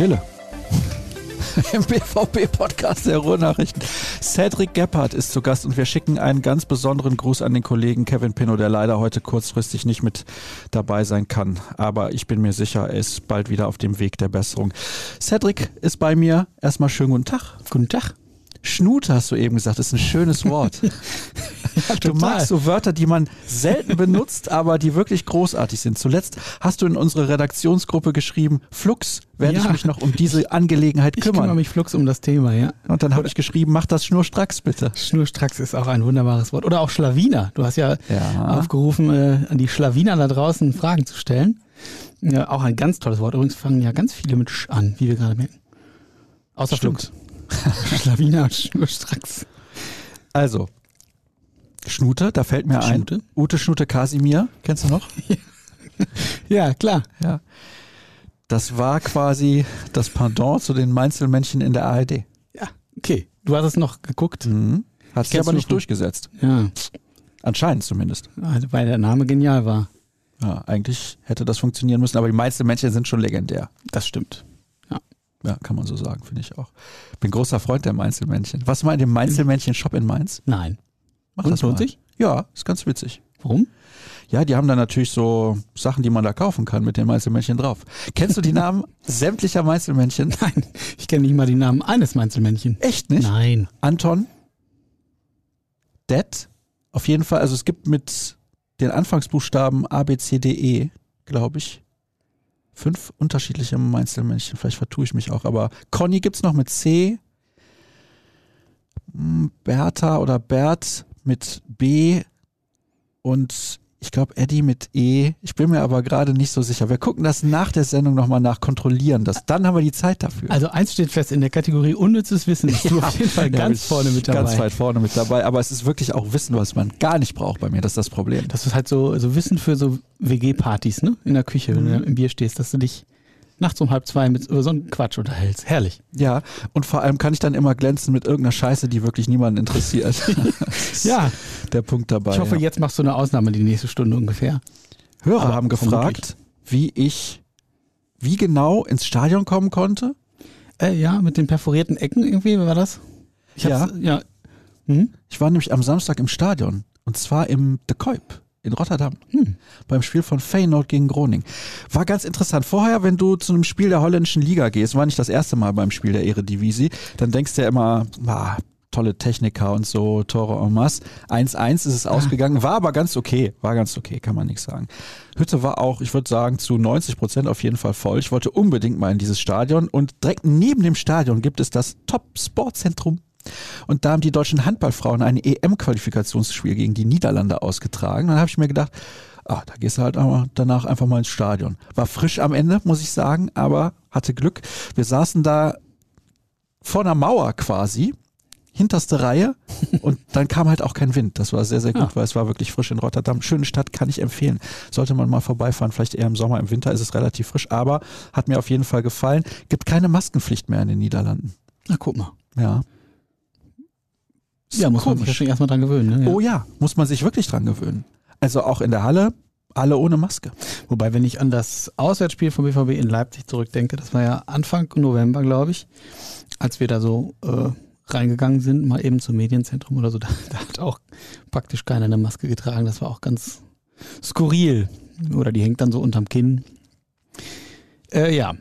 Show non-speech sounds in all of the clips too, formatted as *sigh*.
Stille. *laughs* Im BVB-Podcast der Ruhrnachrichten. Cedric Gebhardt ist zu Gast und wir schicken einen ganz besonderen Gruß an den Kollegen Kevin Pino, der leider heute kurzfristig nicht mit dabei sein kann. Aber ich bin mir sicher, er ist bald wieder auf dem Weg der Besserung. Cedric ist bei mir. Erstmal schönen guten Tag. Guten Tag. Schnute hast du eben gesagt, ist ein schönes Wort. *laughs* Ja, Du magst so Wörter, die man selten benutzt, aber die wirklich großartig sind. Zuletzt hast du in unsere Redaktionsgruppe geschrieben, Flux, werde Ja. ich mich noch um diese Angelegenheit Ich kümmere kümmern. mich flugs um das Thema, ja. Und dann habe ich geschrieben, mach das schnurstracks bitte. Schnurstracks ist auch ein wunderbares Wort. Oder auch Schlawiner. Du hast ja, Ja. aufgerufen, äh, an die Schlawiner da draußen Fragen zu stellen. Ja, auch ein ganz tolles Wort. Übrigens fangen ja ganz viele mit Sch an, wie wir gerade merken. Außer Stimmt. Flux. *laughs* Schlawiner Schnurstracks. Also, Schnute, da fällt mir Schnute? ein. Ute Schnute Kasimir, kennst du noch? *laughs* Ja, klar. Ja. Das war quasi das Pendant zu den Mainzelmännchen in der ARD. Ja, okay. Du hast es noch geguckt. Mhm. Hat sich aber nicht durchgesetzt. Ja, Anscheinend zumindest. also weil der Name genial war. Ja, eigentlich hätte das funktionieren müssen, aber die Mainzelmännchen sind schon legendär. Das stimmt. Ja, kann man so sagen, finde ich auch. Bin großer Freund der Mainzelmännchen. Was mal in dem Mainzelmännchen-Shop in Mainz? Nein. Mach Und das lohnt sich? Ja, ist ganz witzig. Warum? Ja, die haben da natürlich so Sachen, die man da kaufen kann mit den Mainzelmännchen drauf. Kennst du die Namen *laughs* sämtlicher Mainzelmännchen? Nein, ich kenne nicht mal die Namen eines Mainzelmännchen. Echt nicht? Nein. Anton, Det, auf jeden Fall, also es gibt mit den Anfangsbuchstaben A, B, C, D, E, glaube ich, fünf unterschiedliche Mainzelmännchen. Vielleicht vertue ich mich auch, aber Conny gibt's noch mit C, M, Bertha oder Bert mit B und ich glaube Eddie mit E. Ich bin mir aber gerade nicht so sicher. Wir gucken das nach der Sendung nochmal nach, kontrollieren das. Dann haben wir die Zeit dafür. Also eins steht fest, in der Kategorie unnützes Wissen bist du auf jeden Fall Ja, ganz vorne mit dabei. Ganz weit vorne mit dabei. Aber es ist wirklich auch Wissen, was man gar nicht braucht bei mir. Das ist das Problem. Das ist halt so, so Wissen für so WG-Partys, ne? In der Küche, wenn du Mhm. im Bier stehst, dass du dich nachts um halb zwei mit über so einen Quatsch unterhältst. Herrlich. Ja, und vor allem kann ich dann immer glänzen mit irgendeiner Scheiße, die wirklich niemanden interessiert. *laughs* *laughs* Ja, Der Punkt dabei. ich hoffe, ja. jetzt machst du eine Ausnahme die nächste Stunde ungefähr. Hörer aber haben gefragt, wie ich, wie genau ins Stadion kommen konnte. Äh, ja, mit den perforierten Ecken irgendwie, wie war das? Ich hab's, ja. Hm? Ich war nämlich am Samstag im Stadion. Und zwar im De Kuip in Rotterdam. Hm. beim Spiel von Feyenoord gegen Groningen. War ganz interessant. Vorher, wenn du zu einem Spiel der holländischen Liga gehst, war nicht das erste Mal beim Spiel der Eredivisie, dann denkst du ja immer, ah, tolle Techniker und so, Tore en masse. 1-1 ist es ausgegangen, war aber ganz okay, war ganz okay, kann man nichts sagen. Hütte war auch, ich würde sagen, zu 90 Prozent auf jeden Fall voll. Ich wollte unbedingt mal in dieses Stadion und direkt neben dem Stadion gibt es das Top-Sportzentrum und da haben die deutschen Handballfrauen ein EM-Qualifikationsspiel gegen die Niederlande ausgetragen. Dann habe ich mir gedacht, ah, da gehst du halt danach einfach mal ins Stadion. War frisch am Ende, muss ich sagen, aber hatte Glück. Wir saßen da vor einer Mauer quasi, hinterste Reihe *laughs* und dann kam halt auch kein Wind. Das war sehr, sehr gut, Ah. weil es war wirklich frisch in Rotterdam. Schöne Stadt, kann ich empfehlen. Sollte man mal vorbeifahren, vielleicht eher im Sommer, im Winter ist es relativ frisch, aber hat mir auf jeden Fall gefallen. Gibt keine Maskenpflicht mehr in den Niederlanden. Na, guck mal. Ja. Ja, muss man sich ja Komisch. schon erstmal dran gewöhnen. Ne? Ja. Oh ja, muss man sich wirklich dran gewöhnen. Also auch in der Halle, alle ohne Maske. Wobei, wenn ich an das Auswärtsspiel vom BVB in Leipzig zurückdenke, das war ja Anfang November, glaube ich, als wir da so äh, reingegangen sind, mal eben zum Medienzentrum oder so, *laughs* da, da hat auch praktisch keiner eine Maske getragen. Das war auch ganz skurril. Oder die hängt dann so unterm Kinn. Äh, ja,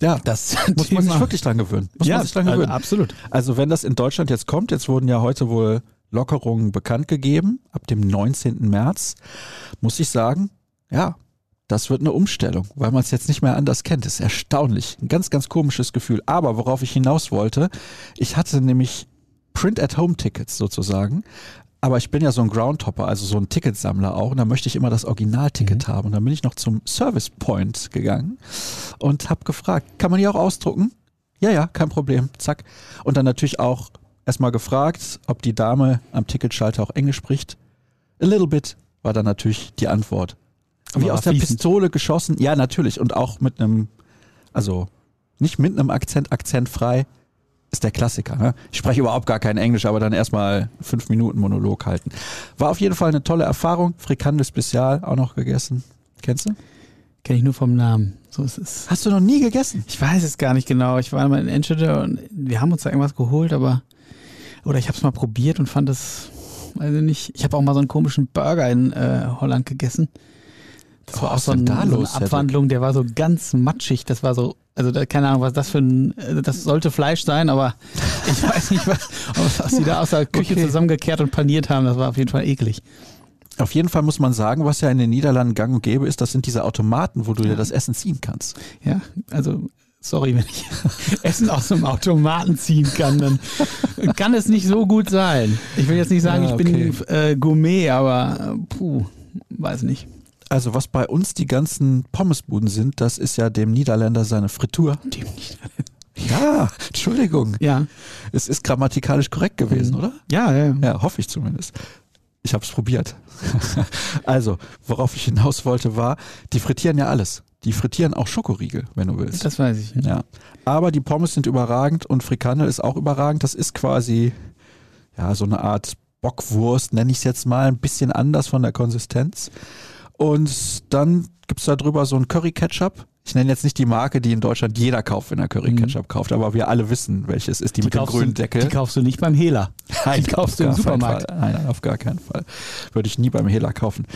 Ja, das *laughs* muss man sich Thema- wirklich dran gewöhnen. Muss ja, man sich dran also gewöhnen. absolut. Also wenn das in Deutschland jetzt kommt, jetzt wurden ja heute wohl Lockerungen bekannt gegeben, ab dem 19. März, muss ich sagen, ja, das wird eine Umstellung, weil man es jetzt nicht mehr anders kennt. Das ist erstaunlich. Ein ganz, ganz komisches Gefühl. Aber worauf ich hinaus wollte, ich hatte nämlich Print-at-Home-Tickets sozusagen. Aber ich bin ja so ein Groundhopper, also so ein Ticketsammler auch. Und da möchte ich immer das Originalticket haben. Und dann bin ich noch zum Service Point gegangen und habe gefragt, kann man die auch ausdrucken? Ja, ja, kein Problem. Zack. Und dann natürlich auch erstmal gefragt, ob die Dame am Ticketschalter auch Englisch spricht. A little bit war dann natürlich die Antwort. Wie aus der fließend. Pistole geschossen. Ja, natürlich. Und auch mit einem, also nicht mit einem Akzent, akzentfrei. Ist der Klassiker. Ne? Ich spreche überhaupt gar kein Englisch, aber dann erstmal fünf Minuten Monolog halten. War auf jeden Fall eine tolle Erfahrung. Frikandel Spezial auch noch gegessen. Kennst du? Kenne ich nur vom Namen. So ist es. Hast du noch nie gegessen? Ich weiß es gar nicht genau. Ich war mal in Enschede und wir haben uns da irgendwas geholt, aber oder ich habe es mal probiert und fand es, weiß ich nicht. Ich habe auch mal so einen komischen Burger in äh, Holland gegessen. Das Oh, war auch so, ein, da so eine Abwandlung, der war so ganz matschig. Das war so, also da, keine Ahnung, was das für ein, äh, das sollte Fleisch sein, aber *laughs* ich weiß nicht, was, was die da aus der Küche Okay. zusammengekehrt und paniert haben. Das war auf jeden Fall eklig. Auf jeden Fall muss man sagen, was ja in den Niederlanden gang und gäbe ist, das sind diese Automaten, wo du dir das Essen ziehen kannst. Ja, also sorry, wenn ich *laughs* Essen aus einem Automaten ziehen kann, dann kann es nicht so gut sein. Ich will jetzt nicht sagen, Ja, ich bin äh, Gourmet, aber äh, puh, weiß nicht. Also was bei uns die ganzen Pommesbuden sind, das ist ja dem Niederländer seine Fritur. Dem nicht. Ja, Entschuldigung. Ja, Es ist grammatikalisch korrekt gewesen, oder? ja, ja. Ja, hoffe ich zumindest. Ich habe es probiert. *laughs* also, worauf ich hinaus wollte, war, die frittieren ja alles. Die frittieren auch Schokoriegel, wenn du willst. Das weiß ich. Ja. Aber die Pommes sind überragend und Frikandel ist auch überragend. Das ist quasi ja so eine Art Bockwurst, nenne ich es jetzt mal, ein bisschen anders von der Konsistenz. Und dann gibt's da drüber so ein Curry-Ketchup. Ich nenne jetzt nicht die Marke, die in Deutschland jeder kauft, wenn er Curry-Ketchup kauft, aber wir alle wissen, welches ist die, mit dem grünen du, Deckel. Die kaufst du nicht beim Hela. *laughs* Nein, Die kaufst auf du im Supermarkt. Nein, nein, auf gar keinen Fall. Würde ich nie beim Hela kaufen.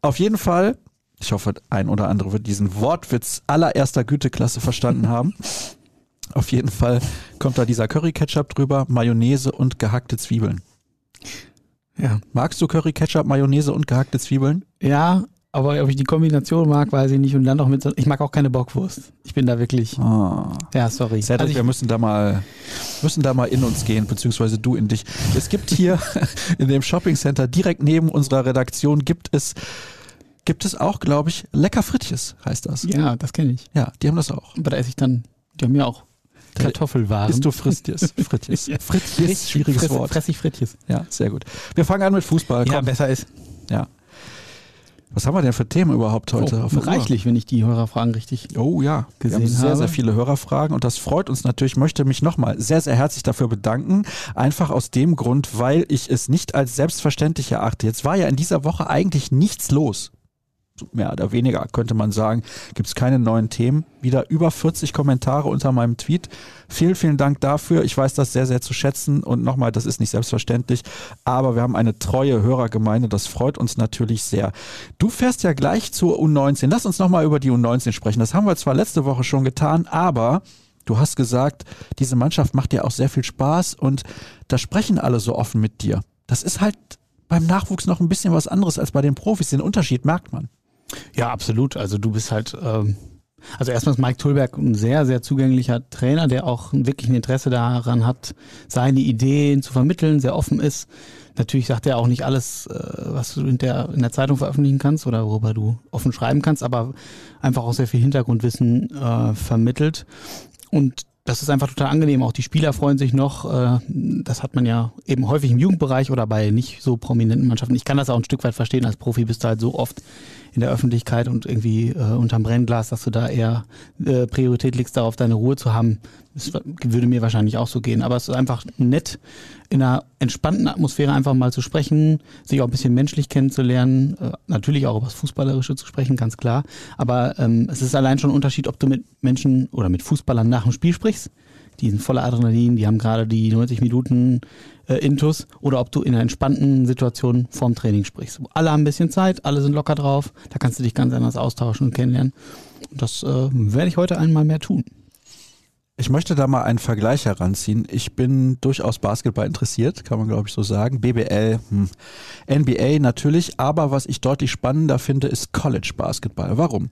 Auf jeden Fall, ich hoffe, ein oder andere wird diesen Wortwitz allererster Güteklasse verstanden haben. *laughs* Auf jeden Fall kommt da dieser Curry-Ketchup drüber, Mayonnaise und gehackte Zwiebeln. Ja. Magst du Curry-Ketchup, Mayonnaise und gehackte Zwiebeln? Ja, aber ob ich die Kombination mag, weiß ich nicht. Und dann noch mit so, ich mag auch keine Bockwurst. Ich bin da wirklich, Ah. ja, sorry. Cedric, Also wir müssen da mal, müssen da mal in uns gehen, beziehungsweise du in dich. Es gibt hier *laughs* in dem Shopping Center direkt neben unserer Redaktion gibt es, gibt es auch, glaube ich, lecker Frittjes heißt das. ja, das kenne ich. Ja, die haben das auch. Aber da esse ich dann, die haben ja auch Kartoffelwaren. Isst du Frittjes? *laughs* Frittjes. Ja. Frittjes, schwieriges Fress, Wort. Fress ich Frittjes. Ja, sehr gut. Wir fangen an mit Fußball. Ja, Komm. besser ist. Ja. Was haben wir denn für Themen überhaupt heute? Oh, reichlich, wenn ich die Hörerfragen richtig. Oh ja, wir gesehen haben sehr, habe. sehr viele Hörerfragen und das freut uns natürlich. Ich möchte mich nochmal sehr, sehr herzlich dafür bedanken. Einfach aus dem Grund, weil ich es nicht als selbstverständlich erachte. Jetzt war ja in dieser Woche eigentlich nichts los. Mehr oder weniger könnte man sagen, gibt es keine neuen Themen. Wieder über 40 Kommentare unter meinem Tweet. Vielen, vielen Dank dafür. Ich weiß das sehr, sehr zu schätzen. Und nochmal, das ist nicht selbstverständlich. Aber wir haben eine treue Hörergemeinde. Das freut uns natürlich sehr. Du fährst ja gleich zur U19. Lass uns nochmal über die U19 sprechen. Das haben wir zwar letzte Woche schon getan, aber du hast gesagt, diese Mannschaft macht dir auch sehr viel Spaß und da sprechen alle so offen mit dir. Das ist halt beim Nachwuchs noch ein bisschen was anderes als bei den Profis. Den Unterschied merkt man. Ja, absolut. Also du bist halt, ähm, also erstmal ist Mike Tulberg ein sehr, sehr zugänglicher Trainer, der auch wirklich ein Interesse daran hat, seine Ideen zu vermitteln, sehr offen ist. Natürlich sagt er auch nicht alles, äh, was du in der, in der Zeitung veröffentlichen kannst oder worüber du offen schreiben kannst, aber einfach auch sehr viel Hintergrundwissen äh, vermittelt. Und das ist einfach total angenehm. Auch die Spieler freuen sich noch. Äh, Das hat man ja eben häufig im Jugendbereich oder bei nicht so prominenten Mannschaften. Ich kann das auch ein Stück weit verstehen. Als Profi bist du halt so oft in der Öffentlichkeit und irgendwie äh, unterm Brennglas, dass du da eher äh, Priorität legst, darauf deine Ruhe zu haben. Das würde mir wahrscheinlich auch so gehen. Aber es ist einfach nett, in einer entspannten Atmosphäre einfach mal zu sprechen, sich auch ein bisschen menschlich kennenzulernen, äh, natürlich auch über das Fußballerische zu sprechen, ganz klar. Aber ähm, es ist allein schon ein Unterschied, ob du mit Menschen oder mit Fußballern nach dem Spiel sprichst. Die sind voller Adrenalin, die haben gerade die 90 Minuten äh, Intus oder ob du in einer entspannten Situation vorm Training sprichst. Alle haben ein bisschen Zeit, alle sind locker drauf, da kannst du dich ganz anders austauschen und kennenlernen. Und das äh, werde ich heute einmal mehr tun. Ich möchte da mal einen Vergleich heranziehen. Ich bin durchaus Basketball interessiert, kann man glaube ich so sagen. BBL, hm. NBA natürlich, aber was ich deutlich spannender finde, ist College Basketball. Warum?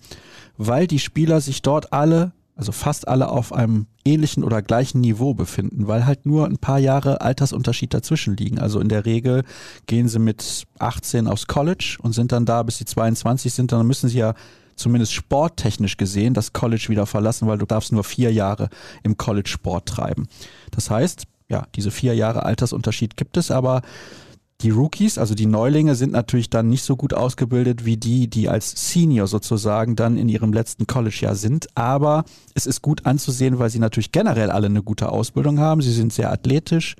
Weil die Spieler sich dort alle, also fast alle auf einem ähnlichen oder gleichen Niveau befinden, weil halt nur ein paar Jahre Altersunterschied dazwischen liegen. Also in der Regel gehen sie mit 18 aufs College und sind dann da, bis sie 22 sind, dann müssen sie ja zumindest sporttechnisch gesehen das College wieder verlassen, weil du darfst nur vier Jahre im College Sport treiben. Das heißt, ja, diese vier Jahre Altersunterschied gibt es, aber die Rookies, also die Neulinge, sind natürlich dann nicht so gut ausgebildet wie die, die als Senior sozusagen dann in ihrem letzten College-Jahr sind. Aber es ist gut anzusehen, weil sie natürlich generell alle eine gute Ausbildung haben. Sie sind sehr athletisch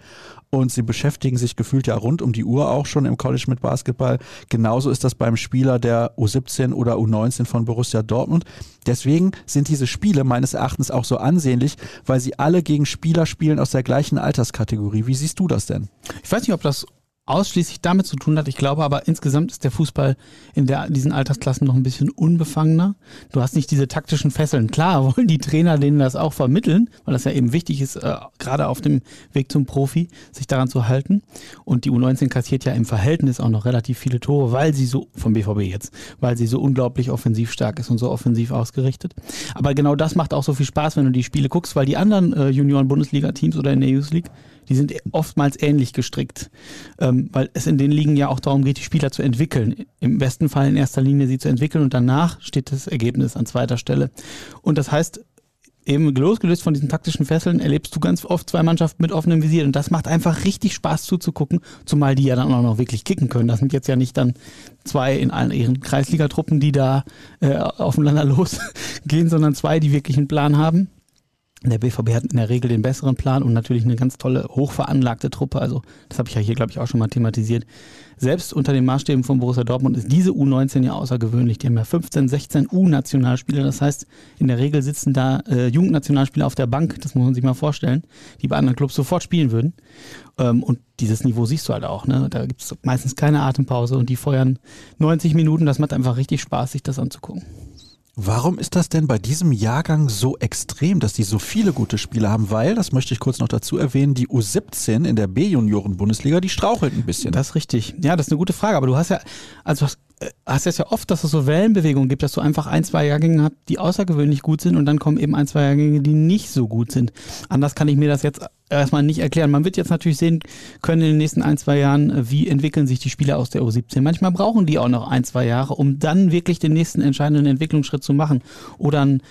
und sie beschäftigen sich gefühlt ja rund um die Uhr auch schon im College mit Basketball. Genauso ist das beim Spieler der U17 oder U19 von Borussia Dortmund. Deswegen sind diese Spiele meines Erachtens auch so ansehnlich, weil sie alle gegen Spieler spielen aus der gleichen Alterskategorie. Wie siehst du das denn? Ich weiß nicht, ob das ausschließlich damit zu tun hat. Ich glaube aber insgesamt ist der Fußball in der, diesen Altersklassen noch ein bisschen unbefangener. Du hast nicht diese taktischen Fesseln. Klar *laughs* wollen die Trainer denen das auch vermitteln, weil das ja eben wichtig ist, äh, gerade auf dem Weg zum Profi, sich daran zu halten. Und die U19 kassiert ja im Verhältnis auch noch relativ viele Tore, weil sie so, vom BVB jetzt, weil sie so unglaublich offensiv stark ist und so offensiv ausgerichtet. Aber genau das macht auch so viel Spaß, wenn du die Spiele guckst, weil die anderen äh, Junioren-Bundesliga-Teams oder in der Youth League, die sind oftmals ähnlich gestrickt, ähm, weil es in den Ligen ja auch darum geht, die Spieler zu entwickeln. Im besten Fall in erster Linie sie zu entwickeln und danach steht das Ergebnis an zweiter Stelle. Und das heißt, eben losgelöst von diesen taktischen Fesseln erlebst du ganz oft zwei Mannschaften mit offenem Visier und das macht einfach richtig Spaß zuzugucken, zumal die ja dann auch noch wirklich kicken können. Das sind jetzt ja nicht dann zwei in allen ihren Kreisligatruppen, die da äh, aufeinander *laughs* losgehen, sondern zwei, die wirklich einen Plan haben. Der BVB hat in der Regel den besseren Plan und natürlich eine ganz tolle, hochveranlagte Truppe. Also, das habe ich ja hier, glaube ich, auch schon mal thematisiert. Selbst unter den Maßstäben von Borussia Dortmund ist diese U19 ja außergewöhnlich. Die haben ja 15, 16 U-Nationalspieler. Das heißt, in der Regel sitzen da äh, Jugendnationalspieler auf der Bank. Das muss man sich mal vorstellen, die bei anderen Clubs sofort spielen würden. Ähm, und dieses Niveau siehst du halt auch. Ne? Da gibt es meistens keine Atempause und die feuern 90 Minuten. Das macht einfach richtig Spaß, sich das anzugucken. Warum ist das denn bei diesem Jahrgang so extrem, dass die so viele gute Spieler haben? Weil, das möchte ich kurz noch dazu erwähnen, die U17 in der B-Junioren-Bundesliga, die strauchelt ein bisschen. Das ist richtig. Ja, das ist eine gute Frage. Aber du hast ja, also hast, äh, hast es ja oft, dass es so Wellenbewegungen gibt, dass du einfach ein, zwei Jahrgänge hast, die außergewöhnlich gut sind und dann kommen eben ein, zwei Jahrgänge, die nicht so gut sind. Anders kann ich mir das jetzt erstmal nicht erklären. Man wird jetzt natürlich sehen können in den nächsten ein, zwei Jahren, äh, wie entwickeln sich die Spieler aus der U17. Manchmal brauchen die auch noch ein, zwei Jahre, um dann wirklich den nächsten entscheidenden Entwicklungsschritt zu machen. Oder ein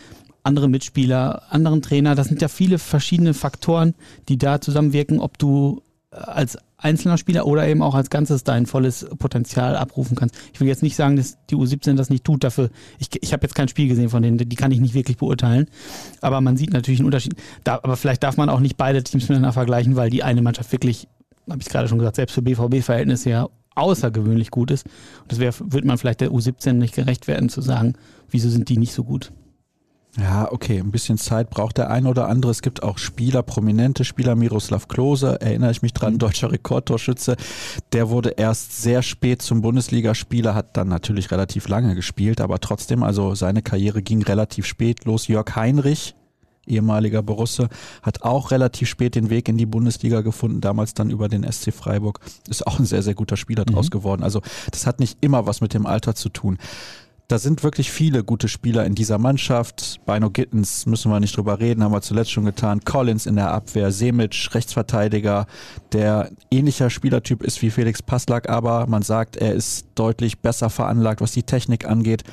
andere Mitspieler, anderen Trainer. Das sind ja viele verschiedene Faktoren, die da zusammenwirken, ob du äh, als einzelner Spieler oder eben auch als Ganzes dein volles Potenzial abrufen kannst. Ich will jetzt nicht sagen, dass die U17 das nicht tut. Dafür, ich, ich habe jetzt kein Spiel gesehen von denen, die kann ich nicht wirklich beurteilen. Aber man sieht natürlich einen Unterschied. Da, aber vielleicht darf man auch nicht beide Teams miteinander vergleichen, weil die eine Mannschaft wirklich, habe ich gerade schon gesagt, selbst für BVB-Verhältnisse ja außergewöhnlich gut ist. Und das wird man vielleicht der U17 nicht gerecht werden, zu sagen, wieso sind die nicht so gut. Ja, okay, ein bisschen Zeit braucht der ein oder andere. Es gibt auch Spieler, prominente Spieler, Miroslav Klose, erinnere ich mich dran, mhm. deutscher Rekordtorschütze. Der wurde erst sehr spät zum Bundesligaspieler, hat dann natürlich relativ lange gespielt, aber trotzdem, also seine Karriere ging relativ spät los. Jörg Heinrich, ehemaliger Borusse, hat auch relativ spät den Weg in die Bundesliga gefunden, damals dann über den SC Freiburg. Ist auch ein sehr, sehr guter Spieler mhm. draus geworden. Also das hat nicht immer was mit dem Alter zu tun da sind wirklich viele gute Spieler in dieser Mannschaft. Bino Gittens müssen wir nicht drüber reden, haben wir zuletzt schon getan. Collins in der Abwehr, Semic, Rechtsverteidiger, der ähnlicher Spielertyp ist wie Felix Passlack, aber man sagt, er ist deutlich besser veranlagt, was die Technik angeht.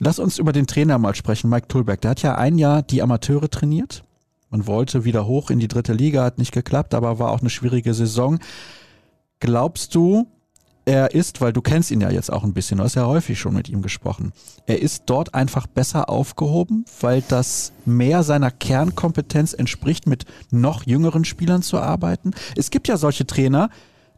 Lass uns über den Trainer mal sprechen, Mike Tulberg. Der hat ja ein Jahr die Amateure trainiert. Man wollte wieder hoch in die dritte Liga, hat nicht geklappt, aber war auch eine schwierige Saison. Glaubst du, er ist, weil du kennst ihn ja jetzt auch ein bisschen, du hast ja häufig schon mit ihm gesprochen, er ist dort einfach besser aufgehoben, weil das mehr seiner Kernkompetenz entspricht, mit noch jüngeren Spielern zu arbeiten. Es gibt ja solche Trainer,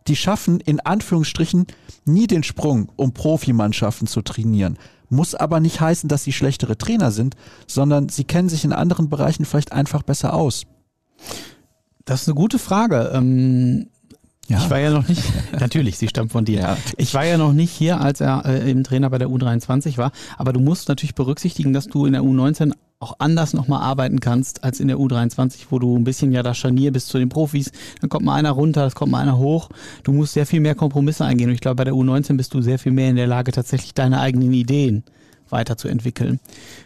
die schaffen in Anführungsstrichen nie den Sprung, um Profimannschaften zu trainieren. Muss aber nicht heißen, dass sie schlechtere Trainer sind, sondern sie kennen sich in anderen Bereichen vielleicht einfach besser aus. Das ist eine gute Frage. Ähm ja. Ich war ja noch nicht, *laughs* natürlich, sie stammt von dir. Ja. Ich war ja noch nicht hier, als er äh, eben Trainer bei der U23 war. Aber du musst natürlich berücksichtigen, dass du in der U19 auch anders nochmal arbeiten kannst als in der U23, wo du ein bisschen ja das Scharnier bist zu den Profis. Dann kommt mal einer runter, es kommt mal einer hoch. Du musst sehr viel mehr Kompromisse eingehen. Und ich glaube, bei der U19 bist du sehr viel mehr in der Lage, tatsächlich deine eigenen Ideen weiterzuentwickeln.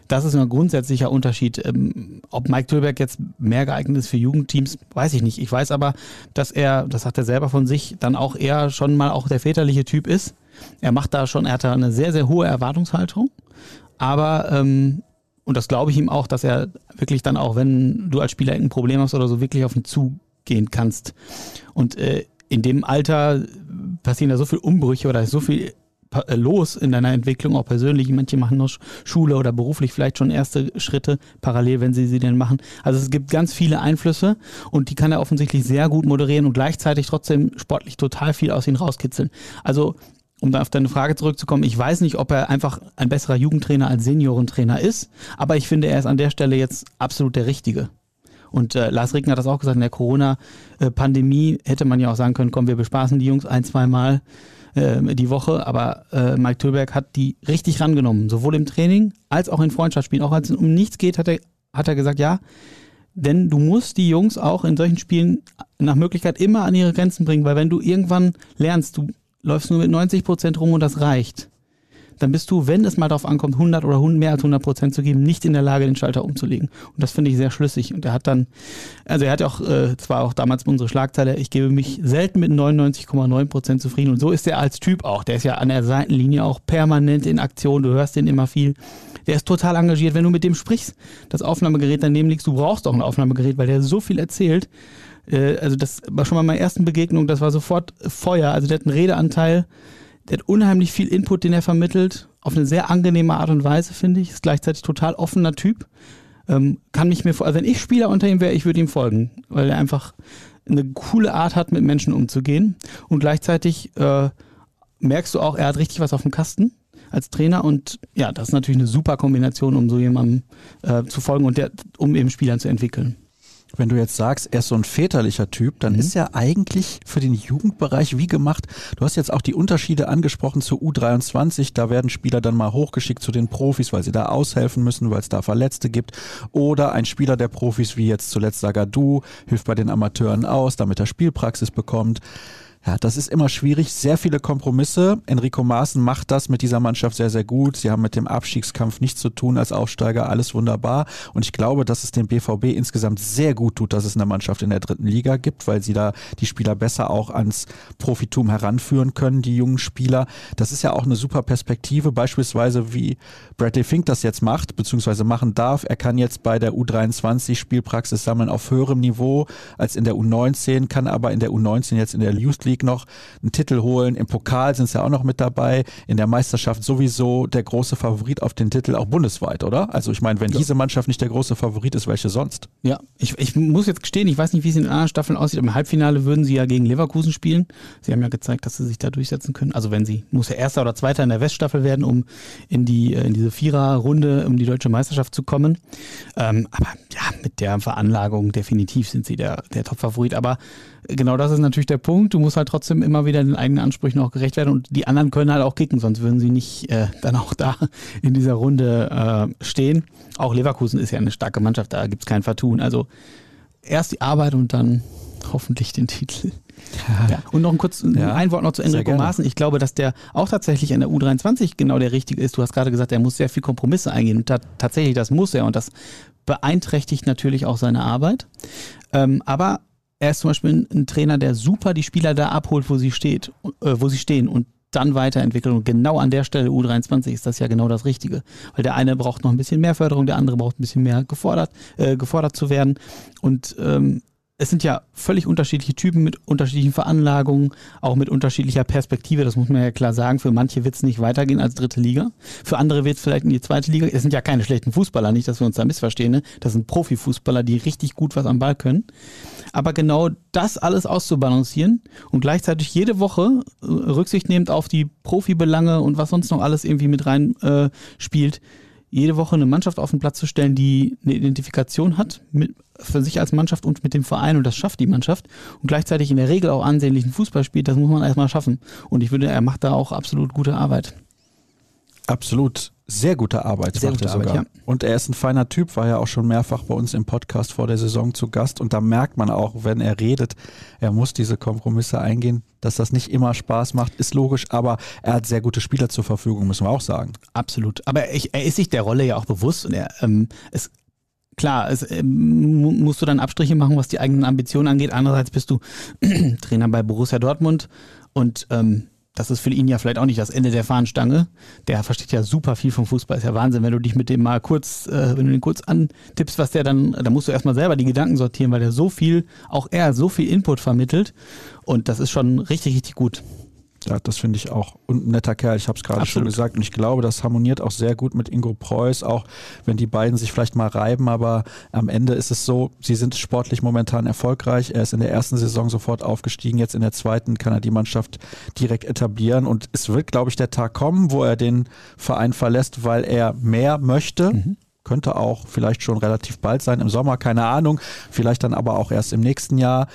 Das ist ein grundsätzlicher Unterschied. Ähm, ob Mike Tülberg jetzt mehr geeignet ist für Jugendteams, weiß ich nicht. Ich weiß aber, dass er, das sagt er selber von sich, dann auch eher schon mal auch der väterliche Typ ist. Er macht da schon, er hat da eine sehr, sehr hohe Erwartungshaltung. Aber, ähm, und das glaube ich ihm auch, dass er wirklich dann auch, wenn du als Spieler ein Problem hast oder so, wirklich auf ihn zugehen kannst. Und äh, in dem Alter passieren da so viele Umbrüche oder so viel los in deiner Entwicklung, auch persönlich. Manche machen noch Schule oder beruflich vielleicht schon erste Schritte parallel, wenn sie sie denn machen. Also es gibt ganz viele Einflüsse und die kann er offensichtlich sehr gut moderieren und gleichzeitig trotzdem sportlich total viel aus ihnen rauskitzeln. Also um da auf deine Frage zurückzukommen, ich weiß nicht, ob er einfach ein besserer Jugendtrainer als Seniorentrainer ist, aber ich finde, er ist an der Stelle jetzt absolut der Richtige. Und äh, Lars Regner hat das auch gesagt, in der Corona-Pandemie hätte man ja auch sagen können, komm, wir bespaßen die Jungs ein, zwei Mal äh, die Woche, aber äh, Mike Tüllberg hat die richtig rangenommen, sowohl im Training als auch in Freundschaftsspielen. Auch als es um nichts geht, hat er, hat er gesagt, ja, denn du musst die Jungs auch in solchen Spielen nach Möglichkeit immer an ihre Grenzen bringen, weil wenn du irgendwann lernst, du läufst nur mit 90 Prozent rum und das reicht, dann bist du, wenn es mal darauf ankommt, 100 oder mehr als 100 Prozent zu geben, nicht in der Lage, den Schalter umzulegen. Und das finde ich sehr schlüssig. Und er hat dann, also er hat auch, äh, zwar auch damals unsere Schlagzeile, ich gebe mich selten mit 99,9 Prozent zufrieden. Und so ist er als Typ auch. Der ist ja an der Seitenlinie auch permanent in Aktion. Du hörst den immer viel. Der ist total engagiert. Wenn du mit dem sprichst, das Aufnahmegerät daneben liegst, du brauchst auch ein Aufnahmegerät, weil der so viel erzählt. Äh, also das war schon mal meine ersten Begegnung, das war sofort Feuer. Also der hat einen Redeanteil, der hat unheimlich viel Input, den er vermittelt, auf eine sehr angenehme Art und Weise, finde ich. Ist gleichzeitig total offener Typ. Ähm, kann mich mir, also wenn ich Spieler unter ihm wäre, ich würde ihm folgen, weil er einfach eine coole Art hat, mit Menschen umzugehen. Und gleichzeitig äh, merkst du auch, er hat richtig was auf dem Kasten als Trainer und ja, das ist natürlich eine super Kombination, um so jemandem äh, zu folgen und der, um eben Spielern zu entwickeln. Wenn du jetzt sagst, er ist so ein väterlicher Typ, dann mhm. ist er eigentlich für den Jugendbereich wie gemacht. Du hast jetzt auch die Unterschiede angesprochen zu U23. Da werden Spieler dann mal hochgeschickt zu den Profis, weil sie da aushelfen müssen, weil es da Verletzte gibt. Oder ein Spieler der Profis, wie jetzt zuletzt Sagadu, hilft bei den Amateuren aus, damit er Spielpraxis bekommt. Ja, das ist immer schwierig. Sehr viele Kompromisse. Enrico Maaßen macht das mit dieser Mannschaft sehr, sehr gut. Sie haben mit dem Abstiegskampf nichts zu tun als Aufsteiger. Alles wunderbar. Und ich glaube, dass es dem BVB insgesamt sehr gut tut, dass es eine Mannschaft in der dritten Liga gibt, weil sie da die Spieler besser auch ans Profitum heranführen können, die jungen Spieler. Das ist ja auch eine super Perspektive. Beispielsweise wie Bradley Fink das jetzt macht, beziehungsweise machen darf. Er kann jetzt bei der U23 Spielpraxis sammeln auf höherem Niveau als in der U19, kann aber in der U19 jetzt in der Youth League League noch einen Titel holen. Im Pokal sind sie ja auch noch mit dabei. In der Meisterschaft sowieso der große Favorit auf den Titel, auch bundesweit, oder? Also ich meine, wenn ja. diese Mannschaft nicht der große Favorit ist, welche sonst? Ja, ich, ich muss jetzt gestehen, ich weiß nicht, wie es in den anderen Staffeln aussieht. Im Halbfinale würden sie ja gegen Leverkusen spielen. Sie haben ja gezeigt, dass sie sich da durchsetzen können. Also wenn sie, muss ja Erster oder Zweiter in der Weststaffel werden, um in die in diese Viererrunde, um die deutsche Meisterschaft zu kommen. Ähm, aber ja, mit der Veranlagung definitiv sind sie der, der Top-Favorit. Aber genau das ist natürlich der Punkt. Du musst halt trotzdem immer wieder den eigenen Ansprüchen auch gerecht werden und die anderen können halt auch kicken, sonst würden sie nicht äh, dann auch da *laughs* in dieser Runde äh, stehen. Auch Leverkusen ist ja eine starke Mannschaft, da gibt es kein Vertun. Also erst die Arbeit und dann hoffentlich den Titel. Ja. Und noch ein kurz ja. ein Wort noch zu Enrico Maaßen. Ich glaube, dass der auch tatsächlich an der U23 genau der richtige ist. Du hast gerade gesagt, er muss sehr viel Kompromisse eingehen. Und tatsächlich, das muss er. Und das beeinträchtigt natürlich auch seine Arbeit. Ähm, aber er ist zum Beispiel ein, Trainer, der super die Spieler da abholt, wo sie steht, äh, wo sie stehen und dann weiterentwickelt. Und genau an der Stelle U23 ist das ja genau das Richtige. Weil der eine braucht noch ein bisschen mehr Förderung, der andere braucht ein bisschen mehr gefordert, äh, gefordert zu werden. Und ähm, es sind ja völlig unterschiedliche Typen mit unterschiedlichen Veranlagungen, auch mit unterschiedlicher Perspektive, das muss man ja klar sagen. Für manche wird es nicht weitergehen als dritte Liga, für andere wird es vielleicht in die zweite Liga. Es sind ja keine schlechten Fußballer, nicht, dass wir uns da missverstehen. Ne? Das sind Profifußballer, die richtig gut was am Ball können. Aber genau das alles auszubalancieren und gleichzeitig jede Woche äh, Rücksicht nehmend auf die Profibelange und was sonst noch alles irgendwie mit rein äh, spielt, jede Woche eine Mannschaft auf den Platz zu stellen, die eine Identifikation hat mit, für sich als Mannschaft und mit dem Verein und das schafft die Mannschaft und gleichzeitig in der Regel auch ansehnlichen Fußball spielt, das muss man erstmal schaffen. Und ich würde, er macht da auch absolut gute Arbeit. Absolut. Sehr gute Arbeit Sehr gute er sogar. Arbeit, ja. Und er ist ein feiner Typ, war ja auch schon mehrfach bei uns im Podcast vor der Saison zu Gast. Und da merkt man auch, wenn er redet, er muss diese Kompromisse eingehen. Dass das nicht immer Spaß macht, ist logisch, aber er hat sehr gute Spieler zur Verfügung, müssen wir auch sagen. Absolut. Aber ich, er ist sich der Rolle ja auch bewusst und er, ähm, es, klar, es, ähm, musst du dann Abstriche machen, was die eigenen Ambitionen angeht. Andererseits bist du *clears throat* Trainer bei Borussia Dortmund und ähm, das ist für ihn ja vielleicht auch nicht das Ende der Fahnenstange. Der versteht ja super viel vom Fußball. Ist ja Wahnsinn, wenn du dich mit dem mal kurz, äh, wenn du den kurz antippst, was der dann, da musst du erstmal selber die Gedanken sortieren, weil der so viel, auch er so viel Input vermittelt. Und das ist schon richtig, richtig gut. Ja, das finde ich auch. Und ein netter Kerl, ich habe es gerade schon gesagt. Und ich glaube, das harmoniert auch sehr gut mit Ingo Preuß, auch wenn die beiden sich vielleicht mal reiben. Aber am Ende ist es so, sie sind sportlich momentan erfolgreich. Er ist in der ersten Saison sofort aufgestiegen. Jetzt in der zweiten kann er die Mannschaft direkt etablieren. Und es wird, glaube ich, der Tag kommen, wo er den Verein verlässt, weil er mehr möchte. Mhm. Könnte auch vielleicht schon relativ bald sein, im Sommer, keine Ahnung. Vielleicht dann aber auch erst im nächsten Jahr.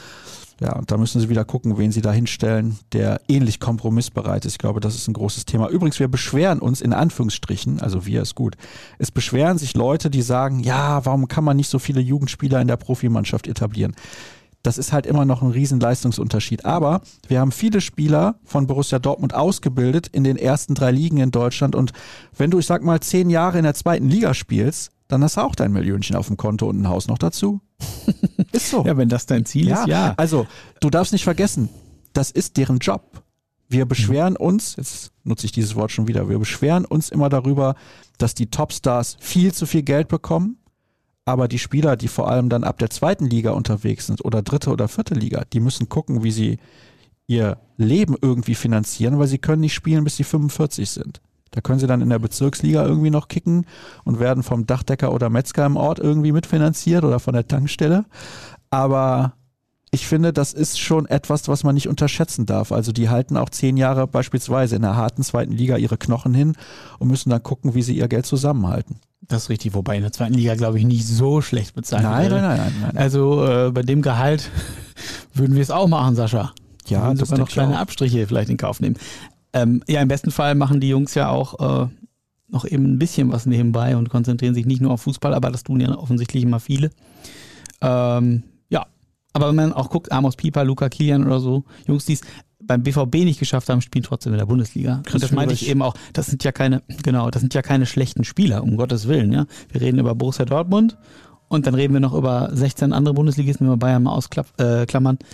Ja, und da müssen sie wieder gucken, wen sie da hinstellen, der ähnlich kompromissbereit ist. Ich glaube, das ist ein großes Thema. Übrigens, wir beschweren uns in Anführungsstrichen, also wir ist gut. Es beschweren sich Leute, die sagen, ja, warum kann man nicht so viele Jugendspieler in der Profimannschaft etablieren? Das ist halt immer noch ein Riesenleistungsunterschied. Aber wir haben viele Spieler von Borussia Dortmund ausgebildet in den ersten drei Ligen in Deutschland. Und wenn du, ich sag mal, zehn Jahre in der zweiten Liga spielst, dann hast du auch dein Millionchen auf dem Konto und ein Haus noch dazu. *laughs* ist so. Ja, wenn das dein Ziel ja, ist, ja. Also, du darfst nicht vergessen, das ist deren Job. Wir beschweren mhm. uns, jetzt nutze ich dieses Wort schon wieder, wir beschweren uns immer darüber, dass die Topstars viel zu viel Geld bekommen, aber die Spieler, die vor allem dann ab der zweiten Liga unterwegs sind oder dritte oder vierte Liga, die müssen gucken, wie sie ihr Leben irgendwie finanzieren, weil sie können nicht spielen, bis sie 45 sind. Da können sie dann in der Bezirksliga irgendwie noch kicken und werden vom Dachdecker oder Metzger im Ort irgendwie mitfinanziert oder von der Tankstelle. Aber ich finde, das ist schon etwas, was man nicht unterschätzen darf. Also die halten auch zehn Jahre beispielsweise in der harten zweiten Liga ihre Knochen hin und müssen dann gucken, wie sie ihr Geld zusammenhalten. Das ist richtig, wobei in der zweiten Liga, glaube ich, nicht so schlecht bezahlt nein, nein, nein, nein, nein. Also äh, bei dem Gehalt *laughs* würden wir es auch machen, Sascha. Ja, das sogar noch kleine Abstriche vielleicht in Kauf nehmen. Ähm, ja, im besten Fall machen die Jungs ja auch äh, noch eben ein bisschen was nebenbei und konzentrieren sich nicht nur auf Fußball, aber das tun ja offensichtlich immer viele. Ähm, ja, aber wenn man auch guckt, Amos Pieper, Luca Kilian oder so, Jungs, die es beim BVB nicht geschafft haben, spielen trotzdem in der Bundesliga. Chris und das meinte ich eben auch, das sind ja keine, genau, das sind ja keine schlechten Spieler, um Gottes Willen, ja. Wir reden über Borussia Dortmund und dann reden wir noch über 16 andere Bundesligisten, wenn wir Bayern mal ausklammern. Äh,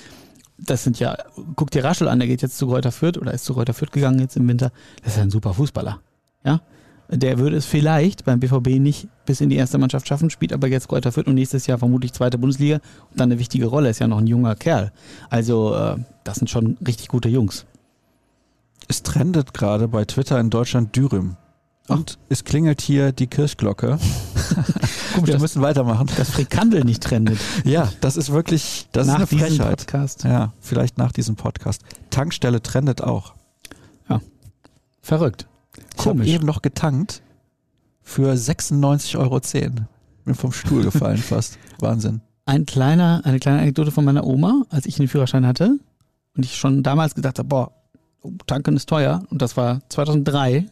das sind ja, guck dir Raschel an, der geht jetzt zu Reuter Fürth oder ist zu Reuter Fürth gegangen jetzt im Winter. Das ist ein super Fußballer. Ja. Der würde es vielleicht beim BVB nicht bis in die erste Mannschaft schaffen, spielt aber jetzt Reuter Fürth und nächstes Jahr vermutlich zweite Bundesliga und dann eine wichtige Rolle. Ist ja noch ein junger Kerl. Also, äh, das sind schon richtig gute Jungs. Es trendet gerade bei Twitter in Deutschland Dürüm. Und Ach. es klingelt hier die Kirchglocke. *laughs* *laughs* Komisch, wir müssen weitermachen. Das Frikandel nicht trendet. Ja, das ist wirklich, das nach ist eine Frechheit. Podcast. Ja, vielleicht nach diesem Podcast. Tankstelle trendet auch. Ja, verrückt. Ich habe eben noch getankt für 96,10 Euro. Bin vom Stuhl gefallen *laughs* fast. Wahnsinn. Ein kleiner, eine kleine Anekdote von meiner Oma, als ich den Führerschein hatte und ich schon damals gedacht habe, boah, tanken ist teuer und das war 2003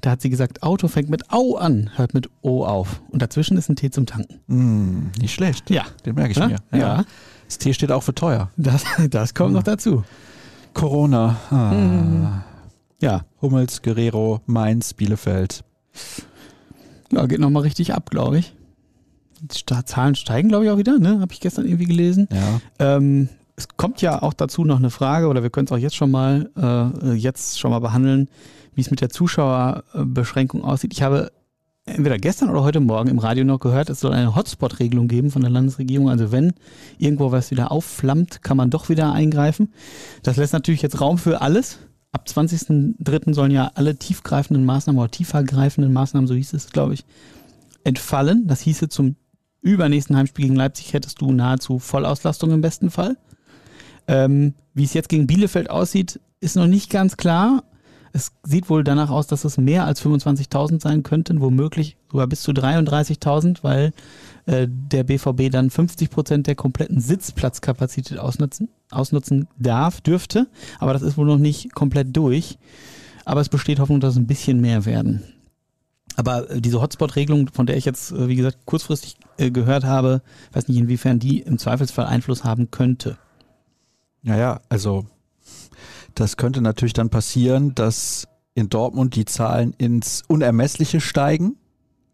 da hat sie gesagt, Auto fängt mit Au an, hört mit O auf. Und dazwischen ist ein T zum Tanken. Mm, nicht schlecht. Ja. Den merke ich ja? mir. Ja. ja. Das T steht auch für teuer. Das, das kommt mm. noch dazu. Corona. Ah. Mm. Ja. Hummels, Guerrero, Mainz, Bielefeld. Ja, geht nochmal richtig ab, glaube ich. Die Zahlen steigen, glaube ich, auch wieder, ne? Habe ich gestern irgendwie gelesen. Ja. Ähm, es kommt ja auch dazu noch eine Frage, oder wir können es auch jetzt schon mal, äh, jetzt schon mal behandeln wie es mit der Zuschauerbeschränkung aussieht. Ich habe entweder gestern oder heute Morgen im Radio noch gehört, es soll eine Hotspot-Regelung geben von der Landesregierung. Also wenn irgendwo was wieder aufflammt, kann man doch wieder eingreifen. Das lässt natürlich jetzt Raum für alles. Ab 20.03. sollen ja alle tiefgreifenden Maßnahmen oder tiefergreifenden Maßnahmen, so hieß es, glaube ich, entfallen. Das hieße zum übernächsten Heimspiel gegen Leipzig hättest du nahezu Vollauslastung im besten Fall. Ähm, wie es jetzt gegen Bielefeld aussieht, ist noch nicht ganz klar. Es sieht wohl danach aus, dass es mehr als 25.000 sein könnten, womöglich sogar bis zu 33.000, weil äh, der BVB dann 50 Prozent der kompletten Sitzplatzkapazität ausnutzen, ausnutzen darf, dürfte. Aber das ist wohl noch nicht komplett durch. Aber es besteht Hoffnung, dass es ein bisschen mehr werden. Aber äh, diese Hotspot-Regelung, von der ich jetzt, äh, wie gesagt, kurzfristig äh, gehört habe, weiß nicht, inwiefern die im Zweifelsfall Einfluss haben könnte. Naja, also das könnte natürlich dann passieren, dass in Dortmund die Zahlen ins Unermessliche steigen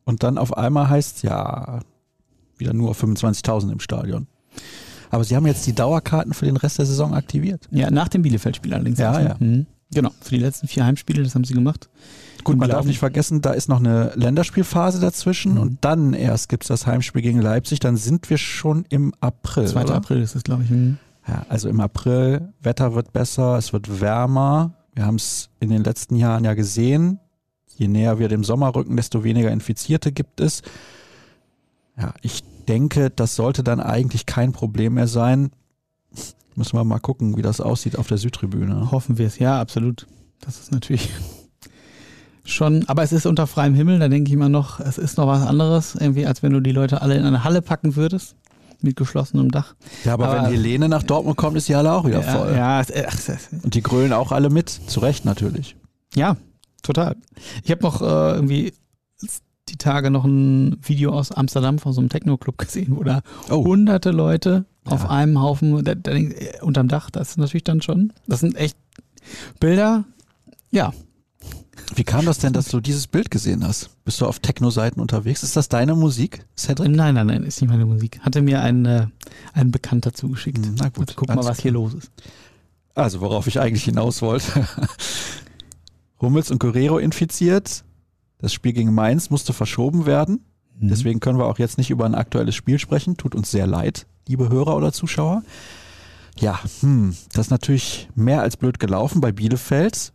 und dann auf einmal heißt ja wieder nur 25.000 im Stadion. Aber sie haben jetzt die Dauerkarten für den Rest der Saison aktiviert. Ja, nach dem Bielefeld-Spiel allerdings. Ja, ja. Mhm. Genau, für die letzten vier Heimspiele, das haben sie gemacht. Gut, man darf nicht vergessen, da ist noch eine Länderspielphase dazwischen mhm. und dann erst gibt es das Heimspiel gegen Leipzig. Dann sind wir schon im April. 2. April ist es, glaube ich. Mhm. Ja, also im April, Wetter wird besser, es wird wärmer. Wir haben es in den letzten Jahren ja gesehen. Je näher wir dem Sommer rücken, desto weniger Infizierte gibt es. Ja, ich denke, das sollte dann eigentlich kein Problem mehr sein. Müssen wir mal gucken, wie das aussieht auf der Südtribüne. Hoffen wir es, ja, absolut. Das ist natürlich *laughs* schon, aber es ist unter freiem Himmel, da denke ich immer noch, es ist noch was anderes, irgendwie, als wenn du die Leute alle in eine Halle packen würdest. Mit geschlossenem Dach. Ja, aber, aber wenn Helene nach Dortmund kommt, ist die Halle auch wieder ja, voll. Ja, es, Und die grölen auch alle mit, zu Recht natürlich. Ja, total. Ich habe noch äh, irgendwie die Tage noch ein Video aus Amsterdam von so einem Techno-Club *laughs* gesehen, wo da oh. hunderte Leute ja. auf einem Haufen da, da, unterm Dach, das ist natürlich dann schon, das sind echt Bilder, ja, wie kam das denn, dass du dieses Bild gesehen hast? Bist du auf Techno-Seiten unterwegs? Ist das deine Musik, Cedric? Nein, nein, nein, ist nicht meine Musik. Hatte mir ein, äh, ein Bekannter zugeschickt. Na gut. Also, guck mal, was hier los ist. Also, worauf ich eigentlich hinaus wollte. *laughs* Hummels und Guerrero infiziert. Das Spiel gegen Mainz musste verschoben werden. Mhm. Deswegen können wir auch jetzt nicht über ein aktuelles Spiel sprechen. Tut uns sehr leid, liebe Hörer oder Zuschauer. Ja, hm, das ist natürlich mehr als blöd gelaufen bei Bielefeld.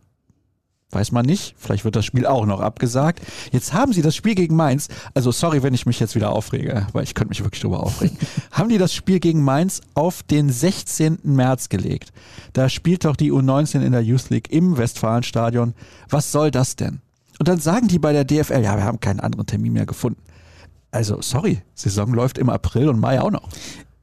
Weiß man nicht. Vielleicht wird das Spiel auch noch abgesagt. Jetzt haben sie das Spiel gegen Mainz. Also sorry, wenn ich mich jetzt wieder aufrege, weil ich könnte mich wirklich drüber aufregen. *laughs* haben die das Spiel gegen Mainz auf den 16. März gelegt. Da spielt doch die U19 in der Youth League im Westfalenstadion. Was soll das denn? Und dann sagen die bei der DFL, ja, wir haben keinen anderen Termin mehr gefunden. Also, sorry, Saison läuft im April und Mai auch noch.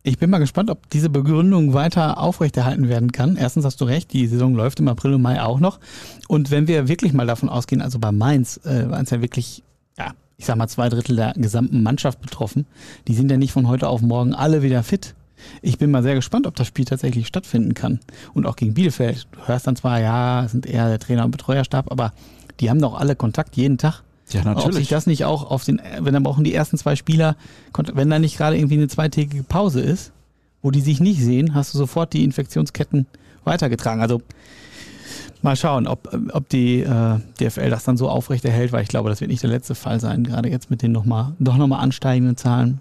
Ich bin mal gespannt, ob diese Begründung weiter aufrechterhalten werden kann. Erstens hast du recht, die Saison läuft im April und Mai auch noch. Und wenn wir wirklich mal davon ausgehen, also bei Mainz äh, waren es ja wirklich, ja, ich sag mal zwei Drittel der gesamten Mannschaft betroffen. Die sind ja nicht von heute auf morgen alle wieder fit. Ich bin mal sehr gespannt, ob das Spiel tatsächlich stattfinden kann. Und auch gegen Bielefeld. Du hörst dann zwar, ja, sind eher der Trainer und Betreuerstab, aber die haben doch alle Kontakt jeden Tag. Ja, natürlich. Ob sich das nicht auch auf den, wenn dann brauchen die ersten zwei Spieler, wenn da nicht gerade irgendwie eine zweitägige Pause ist, wo die sich nicht sehen, hast du sofort die Infektionsketten weitergetragen. Also mal schauen, ob, ob die äh, DFL das dann so aufrechterhält, weil ich glaube, das wird nicht der letzte Fall sein, gerade jetzt mit den nochmal, doch nochmal ansteigenden Zahlen.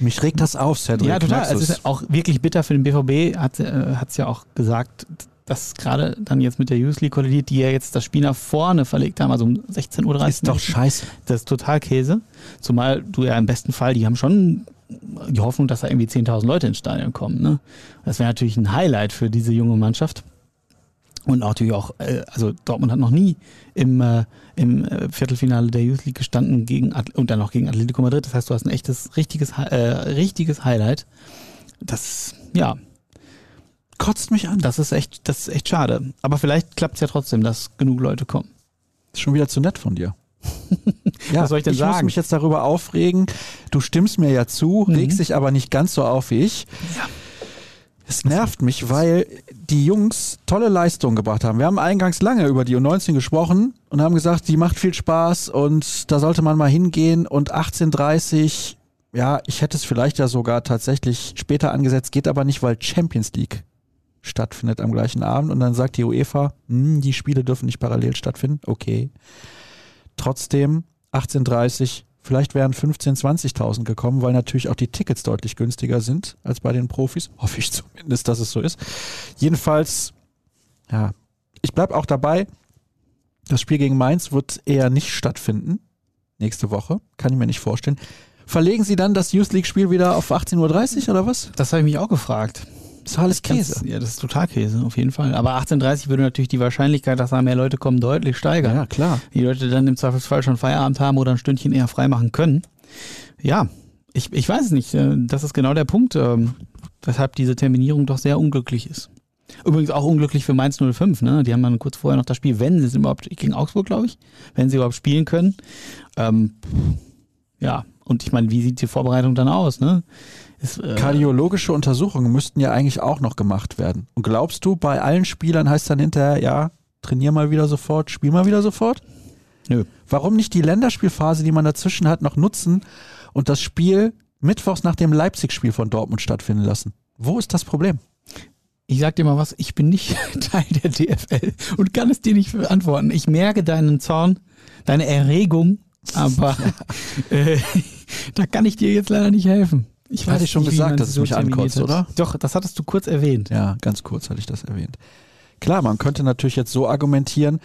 Mich regt das auf, Cedric. Ja, total. Es ist auch wirklich bitter für den BVB, hat es äh, ja auch gesagt, das gerade dann jetzt mit der Youth League kollidiert, die ja jetzt das Spiel nach vorne verlegt haben, also um 16.30 Uhr. Ist doch scheiße. Das ist total Käse. Zumal du ja im besten Fall, die haben schon die Hoffnung, dass da irgendwie 10.000 Leute ins Stadion kommen. Ne? Das wäre natürlich ein Highlight für diese junge Mannschaft. Und natürlich auch, äh, also Dortmund hat noch nie im, äh, im äh, Viertelfinale der Youth League gestanden gegen und dann noch gegen Atletico Madrid. Das heißt, du hast ein echtes, richtiges, äh, richtiges Highlight. Das, ja, kotzt mich an. Das ist echt, das ist echt schade. Aber vielleicht klappt es ja trotzdem, dass genug Leute kommen. ist schon wieder zu nett von dir. *laughs* ja, Was soll ich denn ich sagen? muss mich jetzt darüber aufregen. Du stimmst mir ja zu, mhm. regst dich aber nicht ganz so auf wie ich. Ja. Es nervt mich, weil die Jungs tolle Leistungen gebracht haben. Wir haben eingangs lange über die U19 gesprochen und haben gesagt, die macht viel Spaß und da sollte man mal hingehen und 18:30 ja, ich hätte es vielleicht ja sogar tatsächlich später angesetzt, geht aber nicht, weil Champions League stattfindet am gleichen Abend und dann sagt die UEFA, hm, die Spiele dürfen nicht parallel stattfinden. Okay. Trotzdem 18:30, vielleicht wären 15, 20.000 gekommen, weil natürlich auch die Tickets deutlich günstiger sind als bei den Profis. *laughs* Hoffe ich zumindest, dass es so ist. Jedenfalls, ja, ich bleibe auch dabei. Das Spiel gegen Mainz wird eher nicht stattfinden. Nächste Woche. Kann ich mir nicht vorstellen. Verlegen Sie dann das Youth League Spiel wieder auf 18.30 Uhr oder was? Das habe ich mich auch gefragt. Das ist alles Käse. ja, das ist total Käse, auf jeden Fall. Aber 18.30 würde natürlich die Wahrscheinlichkeit, dass da mehr Leute kommen, deutlich steigern. Ja, klar. Die Leute dann im Zweifelsfall schon Feierabend haben oder ein Stündchen eher freimachen können. Ja, ich, ich weiß es nicht. Äh, das ist genau der Punkt, ähm, weshalb diese Terminierung doch sehr unglücklich ist. Übrigens auch unglücklich für Mainz 05, ne? Die haben dann kurz vorher noch das Spiel, wenn sie es überhaupt, gegen Augsburg, glaube ich, wenn sie überhaupt spielen können. Ähm, ja, und ich meine, wie sieht die Vorbereitung dann aus, ne? Ist, äh Kardiologische Untersuchungen müssten ja eigentlich auch noch gemacht werden. Und glaubst du, bei allen Spielern heißt dann hinterher, ja, trainier mal wieder sofort, spiel mal wieder sofort? Nö. Warum nicht die Länderspielphase, die man dazwischen hat, noch nutzen und das Spiel mittwochs nach dem Leipzig-Spiel von Dortmund stattfinden lassen? Wo ist das Problem? Ich sag dir mal was, ich bin nicht *laughs* Teil der DFL und kann es dir nicht beantworten. Ich merke deinen Zorn, deine Erregung, aber *laughs* äh, *laughs* da kann ich dir jetzt leider nicht helfen. Ich hatte schon gesagt, dass es mich ankotzt, oder? Doch, das hattest du kurz erwähnt. Ja, ganz kurz hatte ich das erwähnt. Klar, man könnte natürlich jetzt so argumentieren,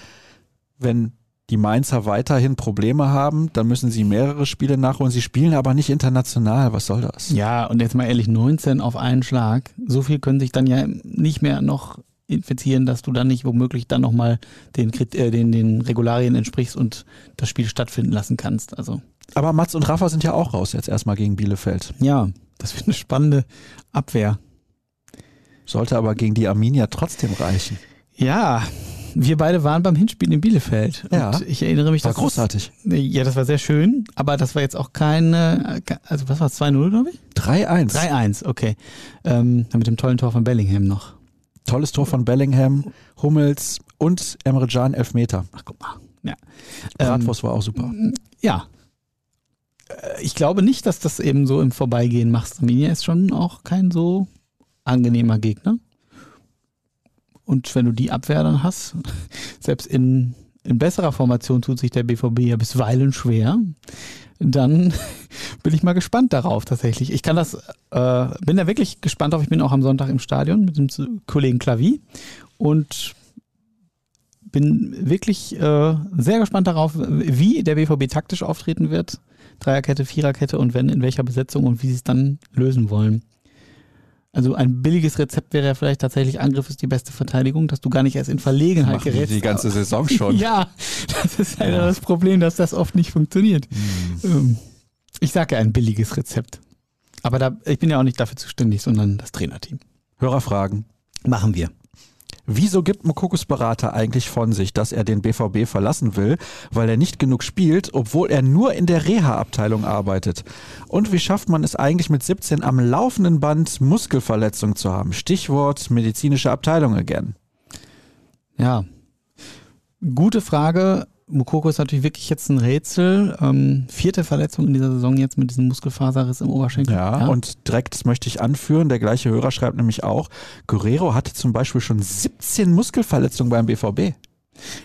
wenn die Mainzer weiterhin Probleme haben, dann müssen sie mehrere Spiele nachholen. Sie spielen aber nicht international. Was soll das? Ja, und jetzt mal ehrlich, 19 auf einen Schlag. So viel können sich dann ja nicht mehr noch infizieren, dass du dann nicht womöglich dann nochmal den, äh, den, den Regularien entsprichst und das Spiel stattfinden lassen kannst. Also. Aber Mats und Rafa sind ja auch raus jetzt erstmal gegen Bielefeld. Ja, das wird eine spannende Abwehr. Sollte aber gegen die Arminia trotzdem reichen. Ja, wir beide waren beim Hinspiel in Bielefeld. Ja. Und ich erinnere mich, War dass großartig. Das, ja, das war sehr schön, aber das war jetzt auch keine, also was war es, 2-0, glaube ich? 3-1. 3-1, okay. Ähm, mit dem tollen Tor von Bellingham noch. Tolles Tor von Bellingham, Hummels und Emre Can Elfmeter. Ach, guck mal. Ja. Bratwurst war auch super. Ja. Äh, Ich glaube nicht, dass das eben so im Vorbeigehen machst. Arminia ist schon auch kein so angenehmer Gegner. Und wenn du die Abwehr dann hast, *laughs* selbst in, in besserer Formation tut sich der BVB ja bisweilen schwer, dann *laughs* bin ich mal gespannt darauf tatsächlich. Ich kann das, äh, bin da wirklich gespannt drauf. Ich bin auch am Sonntag im Stadion mit dem Kollegen Klavi und bin wirklich äh, sehr gespannt darauf, wie der BVB taktisch auftreten wird. Dreierkette, Viererkette und wenn, in welcher Besetzung und wie sie es dann lösen wollen. Also ein billiges Rezept wäre ja vielleicht tatsächlich Angriff ist die beste Verteidigung, dass du gar nicht erst in Verlegenheit Machen gerätst. die ganze Saison *laughs* schon. Ja, das ist leider Ja. das Problem, dass das oft nicht funktioniert. Hm. Ähm, Ich sage ja ein billiges Rezept. Aber da, ich bin ja auch nicht dafür zuständig, sondern das Trainerteam. Hörerfragen. Machen wir. Wieso gibt Mokokos Berater eigentlich von sich, dass er den BVB verlassen will, weil er nicht genug spielt, obwohl er nur in der Reha-Abteilung arbeitet? Und wie schafft man es eigentlich mit 17 am laufenden Band Muskelverletzung zu haben? Stichwort medizinische Abteilung again. Ja. Gute Frage. Mukoko ist natürlich wirklich jetzt ein Rätsel. Ähm, vierte Verletzung in dieser Saison jetzt mit diesem Muskelfaserriss im Oberschenkel. Ja, und direkt das möchte ich anführen, der gleiche Hörer schreibt nämlich auch, Guerrero hatte zum Beispiel schon 17 Muskelverletzungen beim BVB.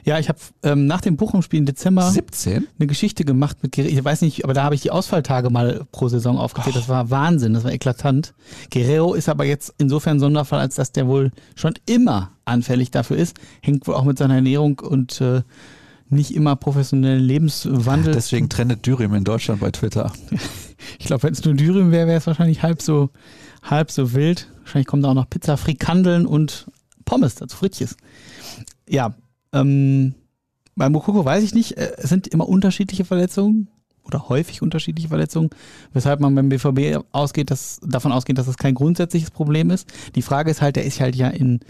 ja, ich habe ähm, nach dem Bochum-Spiel im Dezember 17? eine Geschichte gemacht mit Guerrero. Ich weiß nicht, aber da habe ich die Ausfalltage mal pro Saison aufgezählt. Das war Wahnsinn, das war eklatant. Guerrero ist aber jetzt insofern ein Sonderfall, als dass der wohl schon immer anfällig dafür ist. Hängt wohl auch mit seiner Ernährung und äh, nicht immer professionellen Lebenswandel. Deswegen trendet Dürim in Deutschland bei Twitter. *laughs* Ich glaube, wenn es nur Dürüm wäre, wäre es wahrscheinlich halb so, halb so wild. Wahrscheinlich kommt da auch noch Pizza, Frikandeln und Pommes dazu, Frittjes. Ja, ähm, bei Mokoko weiß ich nicht, äh, es sind immer unterschiedliche Verletzungen oder häufig unterschiedliche Verletzungen, weshalb man beim BVB ausgeht, dass, davon ausgeht, dass das kein grundsätzliches Problem ist. Die Frage ist halt, der ist halt ja in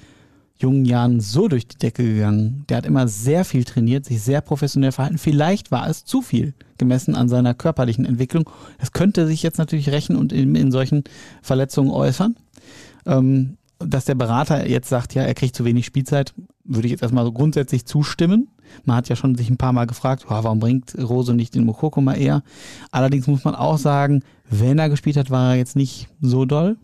jungen Jahren so durch die Decke gegangen. Der hat immer sehr viel trainiert, sich sehr professionell verhalten. Vielleicht war es zu viel gemessen an seiner körperlichen Entwicklung. Das könnte sich jetzt natürlich rächen und in, in solchen Verletzungen äußern. Ähm, dass der Berater jetzt sagt, ja, er kriegt zu wenig Spielzeit, würde ich jetzt erstmal so grundsätzlich zustimmen. Man hat ja schon sich ein paar Mal gefragt, "Ja, warum bringt Rose nicht den Mokoko mal eher? Allerdings muss man auch sagen, wenn er gespielt hat, war er jetzt nicht so doll.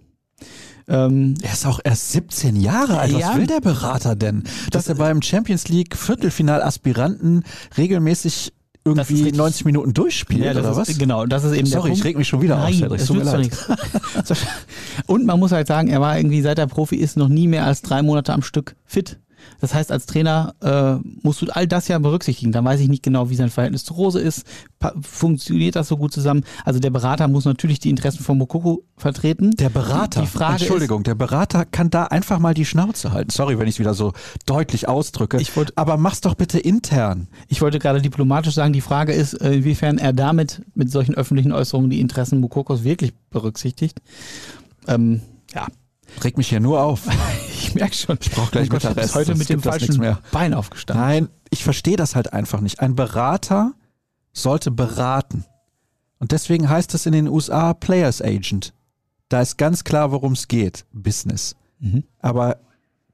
Ähm, Er ist auch erst 17 Jahre alt. Was Ja. will der Berater denn? Dass er beim Champions League Viertelfinal-Aspiranten regelmäßig Das irgendwie richtig. 90 Minuten durchspielt, Ja, das oder ist, was? Genau, das ist eben der Sorry, Punkt. ich reg mich schon wieder auf, Nein, Cedric. es Tut mir leid. *laughs* Und man muss halt sagen, er war irgendwie seit er Profi ist noch nie mehr als drei Monate am Stück fit. Das heißt, als Trainer äh, musst du all das ja berücksichtigen. Dann weiß ich nicht genau, wie sein Verhältnis zu Rose ist. Funktioniert das so gut zusammen? Also der Berater muss natürlich die Interessen von Mokoko vertreten. Der Berater, Die Frage Entschuldigung, der Berater kann da einfach mal die Schnauze halten. Sorry, wenn ich es wieder so deutlich ausdrücke. Ich wollt- aber mach's doch bitte intern. Ich wollte gerade diplomatisch sagen, die Frage ist, äh, inwiefern er damit mit solchen öffentlichen Äußerungen die Interessen Mokokos wirklich berücksichtigt. Ähm, ja, Reg mich hier nur auf. *laughs* ich merke schon. Ich brauch gleich ich bin Mittagessen, heute sonst mit dem das falschen. Bein aufgestanden. Nein, ich verstehe das halt einfach nicht. Ein Berater sollte beraten. Und deswegen heißt es in den USA Players Agent. Da ist ganz klar, worum es geht. Business. Mhm. Aber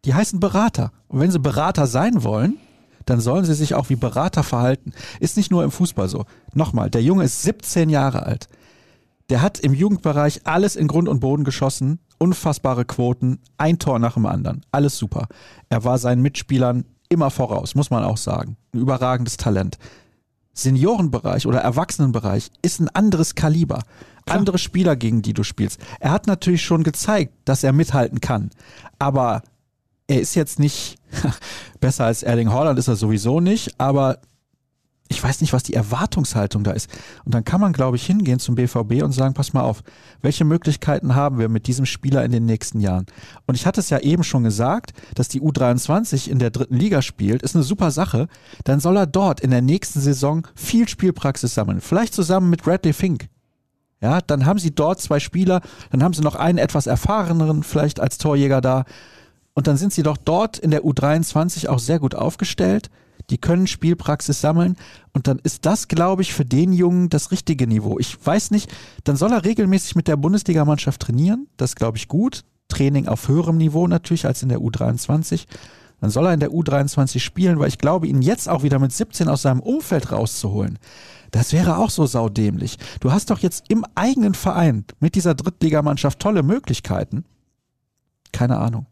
die heißen Berater. Und wenn sie Berater sein wollen, dann sollen sie sich auch wie Berater verhalten. Ist nicht nur im Fußball so. Nochmal, der Junge ist 17 Jahre alt. Der hat im Jugendbereich alles in Grund und Boden geschossen, unfassbare Quoten, ein Tor nach dem anderen. Alles super. Er war seinen Mitspielern immer voraus, muss man auch sagen. Ein überragendes Talent. Seniorenbereich oder Erwachsenenbereich ist ein anderes Kaliber. Andere Spieler, gegen die du spielst. Er hat natürlich schon gezeigt, dass er mithalten kann. Aber er ist jetzt nicht *laughs* besser als Erling Haaland ist er sowieso nicht, aber ich weiß nicht, was die Erwartungshaltung da ist. Und dann kann man, glaube ich, hingehen zum BVB und sagen, pass mal auf, welche Möglichkeiten haben wir mit diesem Spieler in den nächsten Jahren? Und ich hatte es ja eben schon gesagt, dass die U23 in der dritten Liga spielt, ist eine super Sache. Dann soll er dort in der nächsten Saison viel Spielpraxis sammeln. Vielleicht zusammen mit Bradley Fink. Ja, dann haben sie dort zwei Spieler, dann haben sie noch einen etwas erfahreneren vielleicht als Torjäger da. Und dann sind sie doch dort in der U23 auch sehr gut aufgestellt die können Spielpraxis sammeln und dann ist das, glaube ich, für den Jungen das richtige Niveau. Ich weiß nicht, dann soll er regelmäßig mit der Bundesligamannschaft trainieren, das glaube ich gut. Training auf höherem Niveau natürlich als in der U23. Dann soll er in der U23 spielen, weil ich glaube, ihn jetzt auch wieder mit 17 aus seinem Umfeld rauszuholen, das wäre auch so saudämlich. Du hast doch jetzt im eigenen Verein mit dieser Drittligamannschaft tolle Möglichkeiten. Keine Ahnung.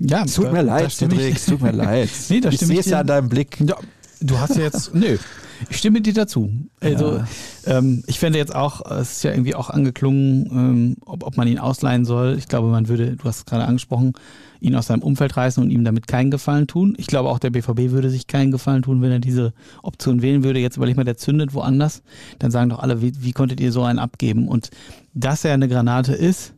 Ja, tut mir leid, Cedric, tut mir leid. nee, da ich sehe es ja an deinem Blick. Ja, du hast ja jetzt, *laughs* nö, ich stimme dir dazu. Also ja. ähm, ich fände jetzt auch, es ist ja irgendwie auch angeklungen, ähm, ob, ob man ihn ausleihen soll. Ich glaube, man würde, du hast es gerade angesprochen, ihn aus seinem Umfeld reißen und ihm damit keinen Gefallen tun. Ich glaube auch der BVB würde sich keinen Gefallen tun, wenn er diese Option wählen würde. Jetzt überleg mal, der zündet woanders. Dann sagen doch alle, wie, wie konntet ihr so einen abgeben? Und dass er eine Granate ist,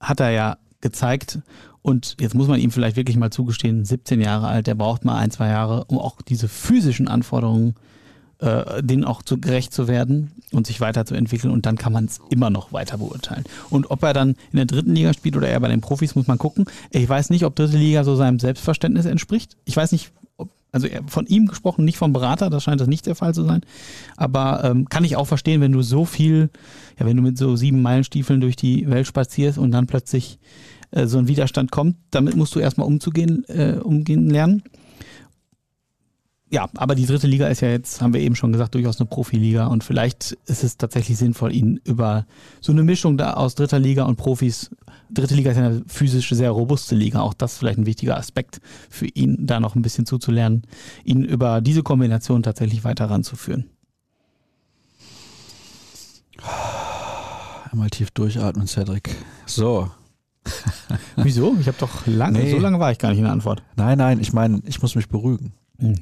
hat er ja gezeigt. Und jetzt muss man ihm vielleicht wirklich mal zugestehen, 17 Jahre alt, der braucht mal ein, zwei Jahre, um auch diese physischen Anforderungen, äh, denen auch zu, gerecht zu werden und sich weiterzuentwickeln. Und dann kann man es immer noch weiter beurteilen. Und ob er dann in der dritten Liga spielt oder eher bei den Profis, muss man gucken. Ich weiß nicht, ob dritte Liga so seinem Selbstverständnis entspricht. Ich weiß nicht, ob, also von ihm gesprochen, nicht vom Berater, das scheint das nicht der Fall zu sein. Aber ähm, kann ich auch verstehen, wenn du so viel, ja, wenn du mit so sieben Meilenstiefeln durch die Welt spazierst und dann plötzlich äh, so ein Widerstand kommt. Damit musst du erstmal umzugehen, äh, umgehen lernen. Ja, aber die dritte Liga ist ja jetzt, haben wir eben schon gesagt, durchaus eine Profiliga und vielleicht ist es tatsächlich sinnvoll, ihn über so eine Mischung da aus dritter Liga und Profis, dritte Liga ist ja eine physisch sehr robuste Liga, auch das ist vielleicht ein wichtiger Aspekt für ihn, da noch ein bisschen zuzulernen, ihn über diese Kombination tatsächlich weiter ranzuführen. Einmal tief durchatmen, Cedric. So, *laughs* Wieso? Ich habe doch lange, nee. so lange war ich gar nicht in der Antwort. Nein, nein, ich meine, ich muss mich beruhigen. Hm.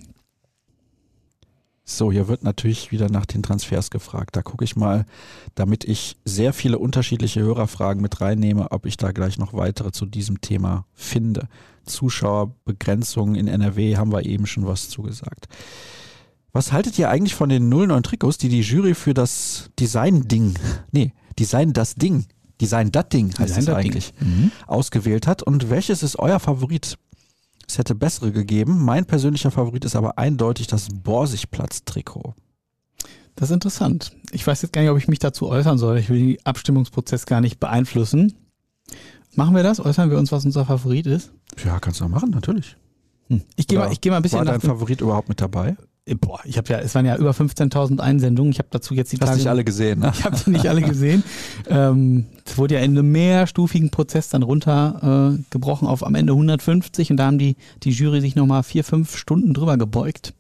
So, hier wird natürlich wieder nach den Transfers gefragt. Da gucke ich mal, damit ich sehr viele unterschiedliche Hörerfragen mit reinnehme, ob ich da gleich noch weitere zu diesem Thema finde. Zuschauerbegrenzungen in NRW haben wir eben schon was zugesagt. Was haltet ihr eigentlich von den 09 Trikots, die die Jury für das Design-Ding, nee, Design das Ding Design das Ding heißt Design es eigentlich, mhm. ausgewählt hat. Und welches ist euer Favorit? Es hätte bessere gegeben. Mein persönlicher Favorit ist aber eindeutig das Borsigplatz-Trikot. Das ist interessant. Ich weiß jetzt gar nicht, ob ich mich dazu äußern soll. Ich will den Abstimmungsprozess gar nicht beeinflussen. Machen wir das? Äußern wir uns, was unser Favorit ist? Ja, kannst du auch machen, natürlich. Hm. Ich gehe mal, geh mal ein bisschen War dein Favorit überhaupt mit dabei? Äh, boah, ich habe ja, es waren ja über 15.000 Einsendungen. Ich habe dazu jetzt die Hast Tage. nicht alle gesehen, ne? *laughs* Ich habe die nicht alle *laughs* gesehen. ähm, es wurde ja in einem mehrstufigen Prozess dann runtergebrochen äh, auf am Ende 150 und da haben die, die Jury sich nochmal vier, fünf Stunden drüber gebeugt.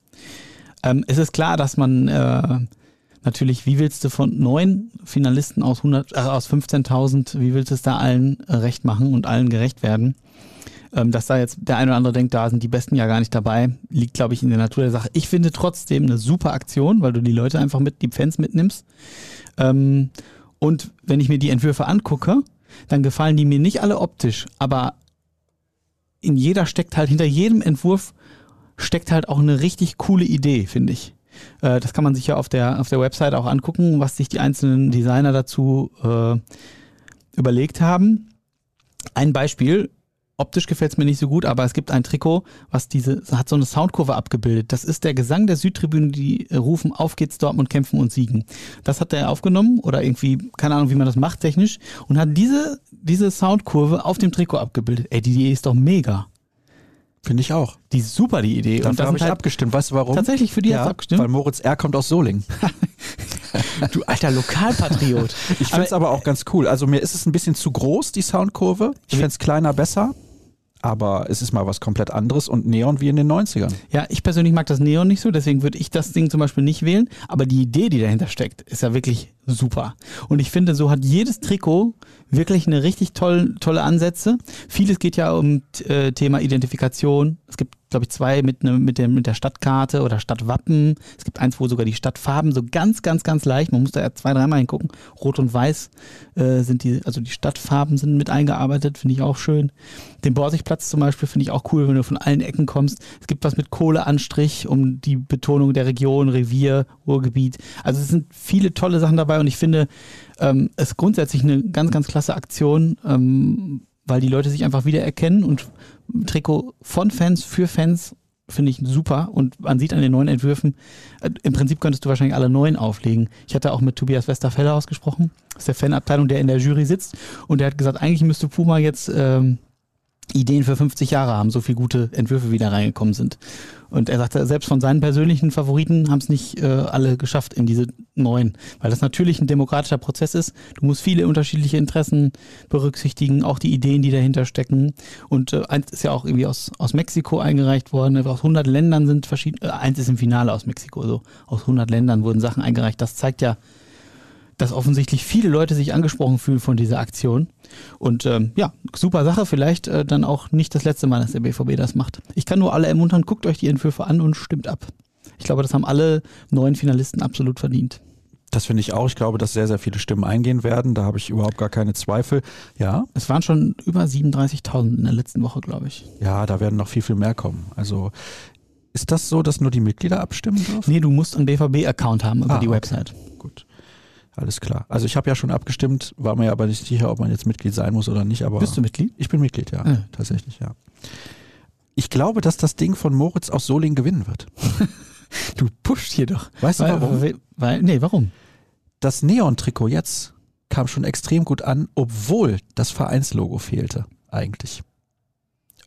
Ähm, es ist klar, dass man äh, natürlich, wie willst du von neun Finalisten aus, äh, aus 15.000, wie willst du es da allen äh, recht machen und allen gerecht werden? Ähm, dass da jetzt der eine oder andere denkt, da sind die Besten ja gar nicht dabei, liegt, glaube ich, in der Natur der Sache. Ich finde trotzdem eine super Aktion, weil du die Leute einfach mit, die Fans mitnimmst. Ähm, und wenn ich mir die Entwürfe angucke, dann gefallen die mir nicht alle optisch, aber in jeder steckt halt, hinter jedem Entwurf steckt halt auch eine richtig coole Idee, finde ich. Äh, das kann man sich ja auf der, auf der Website auch angucken, was sich die einzelnen Designer dazu äh, überlegt haben. Ein Beispiel, Optisch gefällt es mir nicht so gut, aber es gibt ein Trikot, was diese, hat so eine Soundkurve abgebildet. Das ist der Gesang der Südtribüne, die rufen, auf geht's Dortmund, kämpfen und siegen. Das hat er aufgenommen oder irgendwie, keine Ahnung, wie man das macht technisch und hat diese, diese Soundkurve auf dem Trikot abgebildet. Ey, die Idee ist doch mega. Finde ich auch. Die ist super, die Idee. Dafür und das habe ich halt abgestimmt. Weißt du warum? Tatsächlich für die ja, abgestimmt? Weil Moritz R. kommt aus Soling. *laughs* du alter Lokalpatriot. *laughs* ich finde es aber auch ganz cool. Also mir ist es ein bisschen zu groß, die Soundkurve. Ich fände es kleiner besser aber es ist mal was komplett anderes und Neon wie in den 90ern. Ja, ich persönlich mag das Neon nicht so, deswegen würde ich das Ding zum Beispiel nicht wählen. Aber die Idee, die dahinter steckt, ist ja wirklich super. Und ich finde, so hat jedes Trikot wirklich eine richtig toll, tolle Ansätze. Vieles geht ja um äh, Thema Identifikation. Es gibt, glaube ich, zwei mit, ne, mit, dem, mit der Stadtkarte oder Stadtwappen. Es gibt eins, wo sogar die Stadtfarben so ganz, ganz, ganz leicht, man muss da ja zwei, dreimal hingucken. Rot und Weiß äh, sind die, also die Stadtfarben sind mit eingearbeitet, finde ich auch schön. Den Borsigplatz zum Beispiel finde ich auch cool, wenn du von allen Ecken kommst. Es gibt was mit Kohleanstrich, um die Betonung der Region, Revier, Ruhrgebiet. Also es sind viele tolle Sachen dabei und ich finde, ähm, ist grundsätzlich eine ganz, ganz klasse Aktion, ähm, weil die Leute sich einfach wiedererkennen und Trikot von Fans für Fans finde ich super und man sieht an den neuen Entwürfen, äh, im Prinzip könntest du wahrscheinlich alle neuen auflegen. Ich hatte auch mit Tobias Westerfeller ausgesprochen, aus der Fanabteilung, der in der Jury sitzt und der hat gesagt, eigentlich müsste Puma jetzt ähm, Ideen für 50 Jahre haben, so viele gute Entwürfe wieder reingekommen sind. Und er sagte, selbst von seinen persönlichen Favoriten haben es nicht äh, alle geschafft in diese neuen, weil das natürlich ein demokratischer Prozess ist. Du musst viele unterschiedliche Interessen berücksichtigen, auch die Ideen, die dahinter stecken. Und äh, eins ist ja auch irgendwie aus, aus Mexiko eingereicht worden. Aus 100 Ländern sind verschiedene, äh, eins ist im Finale aus Mexiko, so aus 100 Ländern wurden Sachen eingereicht. Das zeigt ja, dass offensichtlich viele Leute sich angesprochen fühlen von dieser Aktion. Und ähm, ja, super Sache, vielleicht äh, dann auch nicht das letzte Mal, dass der BVB das macht. Ich kann nur alle ermuntern, guckt euch die Entwürfe an und stimmt ab. Ich glaube, das haben alle neuen Finalisten absolut verdient. Das finde ich auch. Ich glaube, dass sehr, sehr viele Stimmen eingehen werden. Da habe ich überhaupt gar keine Zweifel. Ja. Es waren schon über 37.000 in der letzten Woche, glaube ich. Ja, da werden noch viel, viel mehr kommen. Also ist das so, dass nur die Mitglieder abstimmen dürfen? Nee, du musst einen BVB-Account haben über ah, die Website. Gut. Alles klar. Also ich habe ja schon abgestimmt, war mir aber nicht sicher, ob man jetzt Mitglied sein muss oder nicht. Aber Bist du Mitglied? Ich bin Mitglied, ja. Ah. Tatsächlich, ja. Ich glaube, dass das Ding von Moritz aus Soling gewinnen wird. *laughs* du pusht hier doch. Weißt weil, du warum? Weil, weil, nee, warum? Das Neon-Trikot jetzt kam schon extrem gut an, obwohl das Vereinslogo fehlte, eigentlich.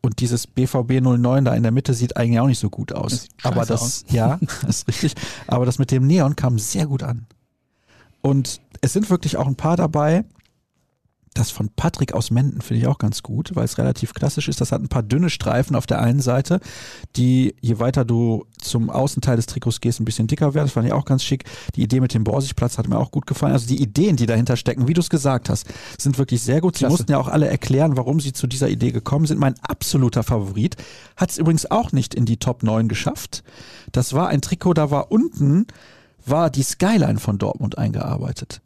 Und dieses BVB 09 da in der Mitte sieht eigentlich auch nicht so gut aus. Das aber das, aus. ja, *laughs* das ist richtig. Aber das mit dem Neon kam sehr gut an. Und es sind wirklich auch ein paar dabei. Das von Patrick aus Menden finde ich auch ganz gut, weil es relativ klassisch ist. Das hat ein paar dünne Streifen auf der einen Seite, die je weiter du zum Außenteil des Trikots gehst, ein bisschen dicker werden. Das fand ich auch ganz schick. Die Idee mit dem Borsigplatz hat mir auch gut gefallen. Also die Ideen, die dahinter stecken, wie du es gesagt hast, sind wirklich sehr gut. Sie Klasse. mussten ja auch alle erklären, warum sie zu dieser Idee gekommen sind. Mein absoluter Favorit hat es übrigens auch nicht in die Top 9 geschafft. Das war ein Trikot, da war unten war die Skyline von Dortmund eingearbeitet.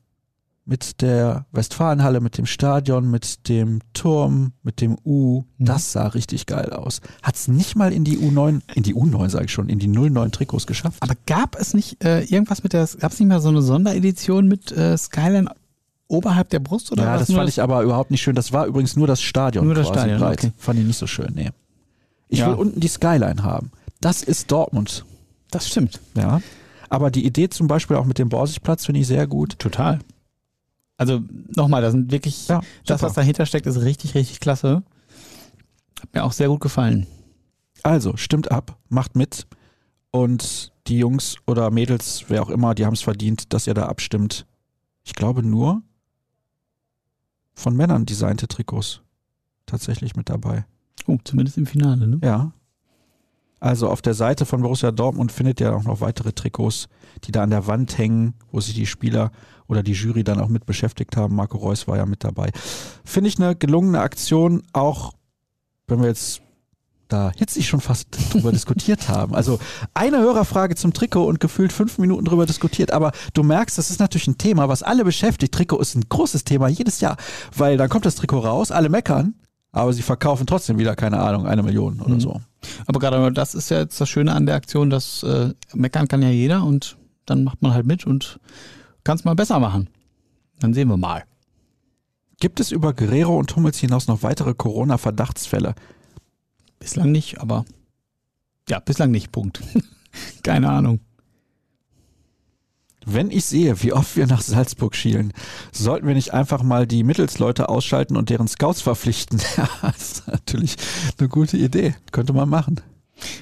Mit der Westfalenhalle, mit dem Stadion, mit dem Turm, mit dem U. Mhm. Das sah richtig geil aus. Hat es nicht mal in die U9, in die U9 sage ich schon, in die 09 Trikots geschafft. Aber gab es nicht äh, irgendwas mit der, gab es nicht mal so eine Sonderedition mit äh, Skyline oberhalb der Brust oder Ja, das fand ich aber überhaupt nicht schön. Das war übrigens nur das Stadion. Nur das Stadion, breit. okay. Fand ich nicht so schön, nee. Ich ja. will unten die Skyline haben. Das ist Dortmund. Das stimmt. Ja. Aber die Idee zum Beispiel auch mit dem Borsigplatz finde ich sehr gut. Total. Also nochmal, da sind wirklich, ja, das, was dahinter steckt, ist richtig, richtig klasse. Hat mir auch sehr gut gefallen. Also, stimmt ab, macht mit. Und die Jungs oder Mädels, wer auch immer, die haben es verdient, dass ihr da abstimmt. Ich glaube nur von Männern designte Trikots tatsächlich mit dabei. Oh, zumindest im Finale, ne? Ja. Also auf der Seite von Borussia Dortmund findet ihr auch noch weitere Trikots, die da an der Wand hängen, wo sich die Spieler oder die Jury dann auch mit beschäftigt haben. Marco Reus war ja mit dabei. Finde ich eine gelungene Aktion, auch wenn wir jetzt da hitzig schon fast *laughs* drüber diskutiert haben. Also eine Hörerfrage zum Trikot und gefühlt fünf Minuten drüber diskutiert. Aber du merkst, das ist natürlich ein Thema, was alle beschäftigt. Trikot ist ein großes Thema jedes Jahr, weil dann kommt das Trikot raus, alle meckern aber sie verkaufen trotzdem wieder, keine Ahnung, eine Million oder mhm. so. Aber gerade das ist ja jetzt das Schöne an der Aktion, dass äh, meckern kann ja jeder und dann macht man halt mit und kann es mal besser machen. Dann sehen wir mal. Gibt es über Guerrero und Hummels hinaus noch weitere Corona-Verdachtsfälle? Bislang nicht, aber ja, bislang nicht, Punkt. *laughs* Keine Ahnung. Wenn ich sehe, wie oft wir nach Salzburg schielen, sollten wir nicht einfach mal die Mittelsleute ausschalten und deren Scouts verpflichten? *laughs* Ja, das ist natürlich eine gute Idee. Könnte man machen.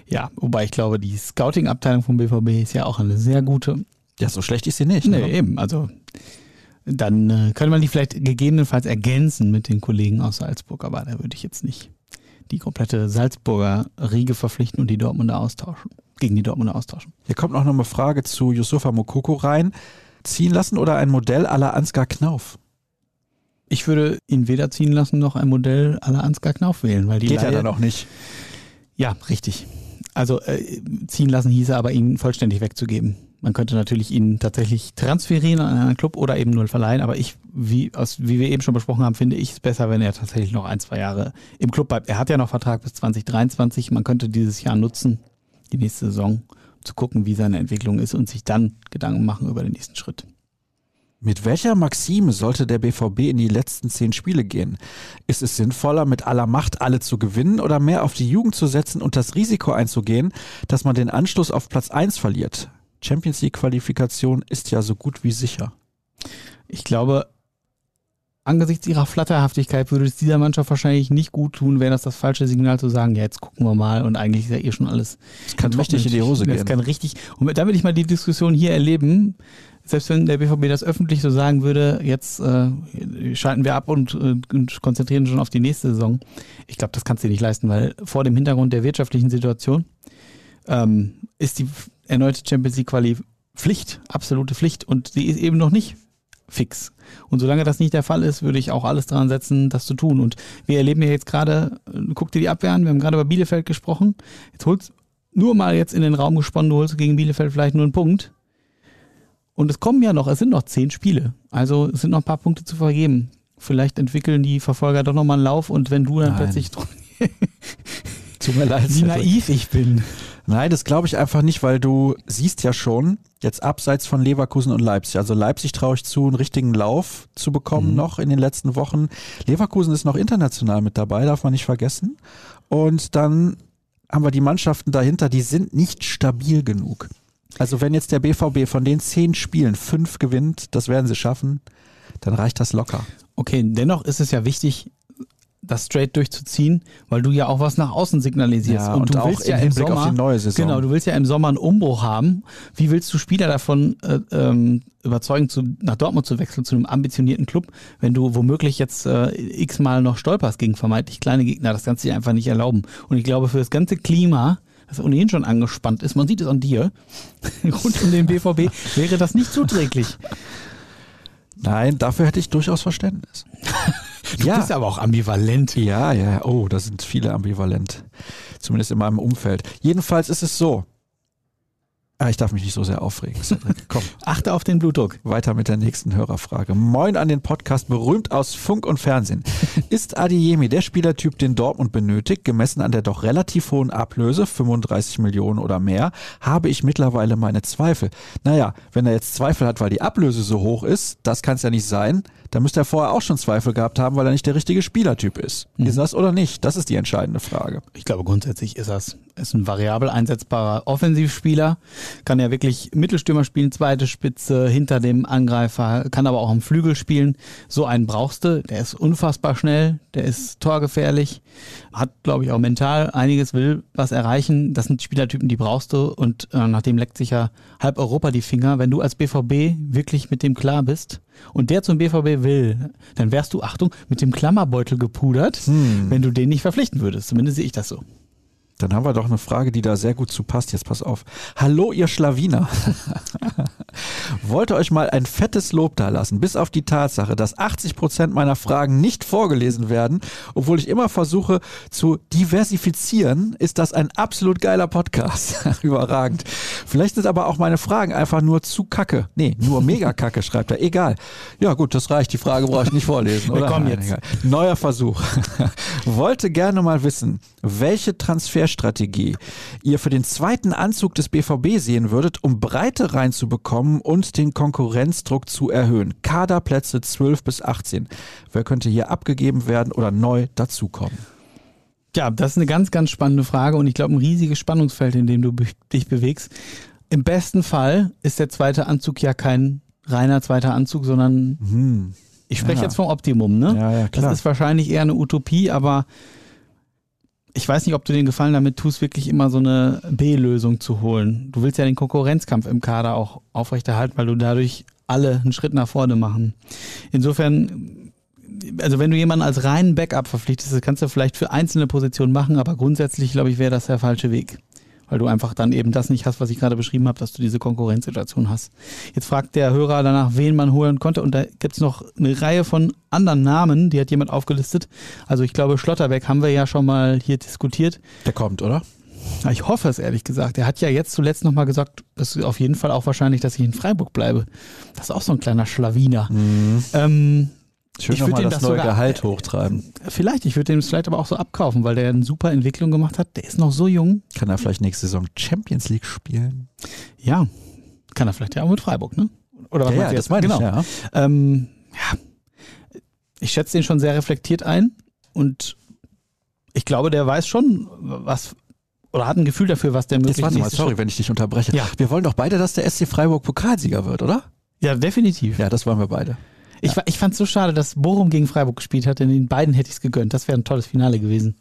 Ja, wobei ich glaube, die Scouting-Abteilung vom BVB ist ja auch eine sehr gute. Ja, so schlecht ist sie nicht. Nee, ne? eben. Also dann äh, könnte man die vielleicht gegebenenfalls ergänzen mit den Kollegen aus Salzburg, aber da würde ich jetzt nicht die komplette Salzburger Riege verpflichten und die Dortmunder austauschen, gegen die Dortmunder austauschen. Hier kommt noch eine Frage zu Yusufa Mokoko rein. Ziehen lassen oder ein Modell aller Ansgar Knauf? Ich würde ihn weder ziehen lassen noch ein Modell aller Ansgar Knauf wählen, weil die Geht Laie, ja dann auch nicht. Ja, richtig. Also äh, ziehen lassen hieße aber, ihn vollständig wegzugeben. Man könnte natürlich ihn tatsächlich transferieren an einen Club oder eben null verleihen, aber ich, wie, aus, wie wir eben schon besprochen haben, finde ich es besser, wenn er tatsächlich noch ein, zwei Jahre im Club bleibt. Er hat ja noch Vertrag bis 2023. Man könnte dieses Jahr nutzen, die nächste Saison, zu gucken, wie seine Entwicklung ist und sich dann Gedanken machen über den nächsten Schritt. Mit welcher Maxime sollte der BVB in die letzten zehn Spiele gehen? Ist es sinnvoller, mit aller Macht alle zu gewinnen oder mehr auf die Jugend zu setzen und das Risiko einzugehen, dass man den Anschluss auf Platz 1 verliert? Champions League Qualifikation ist ja so gut wie sicher. Ich glaube, angesichts ihrer Flatterhaftigkeit würde es dieser Mannschaft wahrscheinlich nicht gut tun, wäre das das falsche Signal zu sagen, ja, jetzt gucken wir mal und eigentlich ist ja eh schon alles. Das kann richtig in die Hose gehen. Das kann richtig, und damit ich mal die Diskussion hier erleben, selbst wenn der BVB das öffentlich so sagen würde, jetzt äh, schalten wir ab und, äh, und konzentrieren schon auf die nächste Saison. Ich glaube, das kannst du dir nicht leisten, weil vor dem Hintergrund der wirtschaftlichen Situation ähm, ist die erneute Champions League Quali Pflicht, absolute Pflicht und sie ist eben noch nicht fix. Und solange das nicht der Fall ist, würde ich auch alles daran setzen, das zu tun. Und wir erleben ja jetzt gerade, guck dir die Abwehr an, wir haben gerade über Bielefeld gesprochen. Jetzt holst nur mal jetzt in den Raum gesponnen, du holst gegen Bielefeld vielleicht nur einen Punkt. Und es kommen ja noch, es sind noch zehn Spiele. Also es sind noch ein paar Punkte zu vergeben. Vielleicht entwickeln die Verfolger doch nochmal einen Lauf und wenn du dann Nein. plötzlich *laughs* *laughs* Tut mir leid. wie naiv ich bin. Nein, das glaube ich einfach nicht, weil du siehst ja schon, jetzt abseits von Leverkusen und Leipzig. Also Leipzig traue ich zu, einen richtigen Lauf zu bekommen Mhm. noch in den letzten Wochen. Leverkusen ist noch international mit dabei, darf man nicht vergessen. Und dann haben wir die Mannschaften dahinter, die sind nicht stabil genug. Also wenn jetzt der BVB von den zehn Spielen fünf gewinnt, das werden sie schaffen, dann reicht das locker. Okay, dennoch ist es ja wichtig, das straight durchzuziehen, weil du ja auch was nach außen signalisierst. Ja, und du auch willst ja im Sommer, auf die neue Saison. Genau, du willst ja im Sommer einen Umbruch haben. Wie willst du Spieler davon äh, ähm, überzeugen, zu, nach Dortmund zu wechseln, zu einem ambitionierten Club, wenn du womöglich jetzt äh, x-mal noch stolperst gegen vermeintlich kleine Gegner? Das kannst du dir einfach nicht erlauben. Und ich glaube, für das ganze Klima, das ohnehin schon angespannt ist, man sieht es an dir, *laughs* rund um den BVB, wäre das nicht zuträglich. Nein, dafür hätte ich durchaus Verständnis. *laughs* Du bist aber auch ambivalent. Ja, ja, oh, da sind viele ambivalent. Zumindest in meinem Umfeld. Jedenfalls ist es so. Ah, ich darf mich nicht so sehr aufregen. *laughs* Komm, Achte auf den Blutdruck. weiter mit der nächsten Hörerfrage. Moin an den Podcast, berühmt aus Funk und Fernsehen. *laughs* Ist Adiyemi der Spielertyp, den Dortmund benötigt, gemessen an der doch relativ hohen Ablöse, 35 Millionen oder mehr, habe ich mittlerweile meine Zweifel. Naja, wenn er jetzt Zweifel hat, weil die Ablöse so hoch ist, das kann es ja nicht sein, dann müsste er vorher auch schon Zweifel gehabt haben, weil er nicht der richtige Spielertyp ist. Ist das oder nicht? Das ist die entscheidende Frage. Ich glaube, grundsätzlich ist das ist ein variabel einsetzbarer Offensivspieler. Kann ja wirklich Mittelstürmer spielen, zweite Spitze, hinter dem Angreifer, kann aber auch am Flügel spielen. So einen brauchst du. Der ist unfassbar schnell, der ist torgefährlich, hat, glaube ich, auch mental einiges, will was erreichen. Das sind Spielertypen, die brauchst du. Und äh, nachdem leckt sich ja halb Europa die Finger. Wenn du als BVB wirklich mit dem klar bist und der zum BVB will, dann wärst du, Achtung, mit dem Klammerbeutel gepudert, wenn du den nicht verpflichten würdest. Zumindest sehe ich das so. Dann haben wir doch eine Frage, die da sehr gut zu passt. Jetzt pass auf. Hallo, ihr Schlawiner. *laughs* Wollte euch mal ein fettes Lob dalassen, bis auf die Tatsache, dass 80 Prozent meiner Fragen nicht vorgelesen werden, obwohl ich immer versuche zu diversifizieren, ist das ein absolut geiler Podcast. *laughs* Überragend. Vielleicht sind aber auch meine Fragen einfach nur zu kacke. Nee, nur mega kacke, schreibt er. Egal. Ja, gut, das reicht. Die Frage brauche ich nicht vorlesen, oder? komm Nein, jetzt. Neuer Versuch. *laughs* Wollte gerne mal wissen, welche Transferstrategie ihr für den zweiten Anzug des BVB sehen würdet, um Breite reinzubekommen und den Konkurrenzdruck zu erhöhen. Kaderplätze 12 bis 18. Wer könnte hier abgegeben werden oder neu dazukommen? Ja, das ist eine ganz, ganz spannende Frage und ich glaube ein riesiges Spannungsfeld, in dem du dich bewegst. Im besten Fall ist der zweite Anzug ja kein reiner zweiter Anzug, sondern Hm. ich spreche Ja. jetzt vom Optimum, ne? Ja, ja. Das ist wahrscheinlich eher eine Utopie, aber ich weiß nicht, ob du den Gefallen damit tust, wirklich immer so eine B-Lösung zu holen. Du willst ja den Konkurrenzkampf im Kader auch aufrechterhalten, weil du dadurch alle einen Schritt nach vorne machen. Insofern also wenn du jemanden als reinen Backup verpflichtest, das kannst du vielleicht für einzelne Positionen machen, aber grundsätzlich, glaube ich, wäre das der falsche Weg. Weil du einfach dann eben das nicht hast, was ich gerade beschrieben habe, dass du diese Konkurrenzsituation hast. Jetzt fragt der Hörer danach, wen man holen konnte. Und da gibt es noch eine Reihe von anderen Namen, die hat jemand aufgelistet. Also ich glaube, Schlotterbeck haben wir ja schon mal hier diskutiert. Der kommt, oder? Ich hoffe es ehrlich gesagt. Er hat ja jetzt zuletzt nochmal gesagt, es ist auf jeden Fall auch wahrscheinlich, dass ich in Freiburg bleibe. Das ist auch so ein kleiner Schlawiner. Mhm. Ähm, Schön nochmal das das neue sogar- Gehalt hochtreiben. vielleicht, ich würde dem vielleicht aber auch so abkaufen, weil der eine super Entwicklung gemacht hat. Der ist noch so jung. Kann er vielleicht nächste Saison Champions League spielen? Ja, kann er vielleicht ja auch mit Freiburg, ne? Oder was ja, meinst ja, du das jetzt? meine genau. ich, ja. Ähm, ja, ich schätze den schon sehr reflektiert ein und ich glaube, der weiß schon, was oder hat ein Gefühl dafür, was der Jetzt mögliche warte mal, sorry, Schritt- wenn ich dich unterbreche. Ja. Wir wollen doch beide, dass der SC Freiburg Pokalsieger wird, oder? Ja, definitiv. Ja, das wollen wir beide. Ich, ich fand es so schade, dass Bochum gegen Freiburg gespielt hat, denn den beiden hätte ich es gegönnt. Das wäre ein tolles Finale gewesen.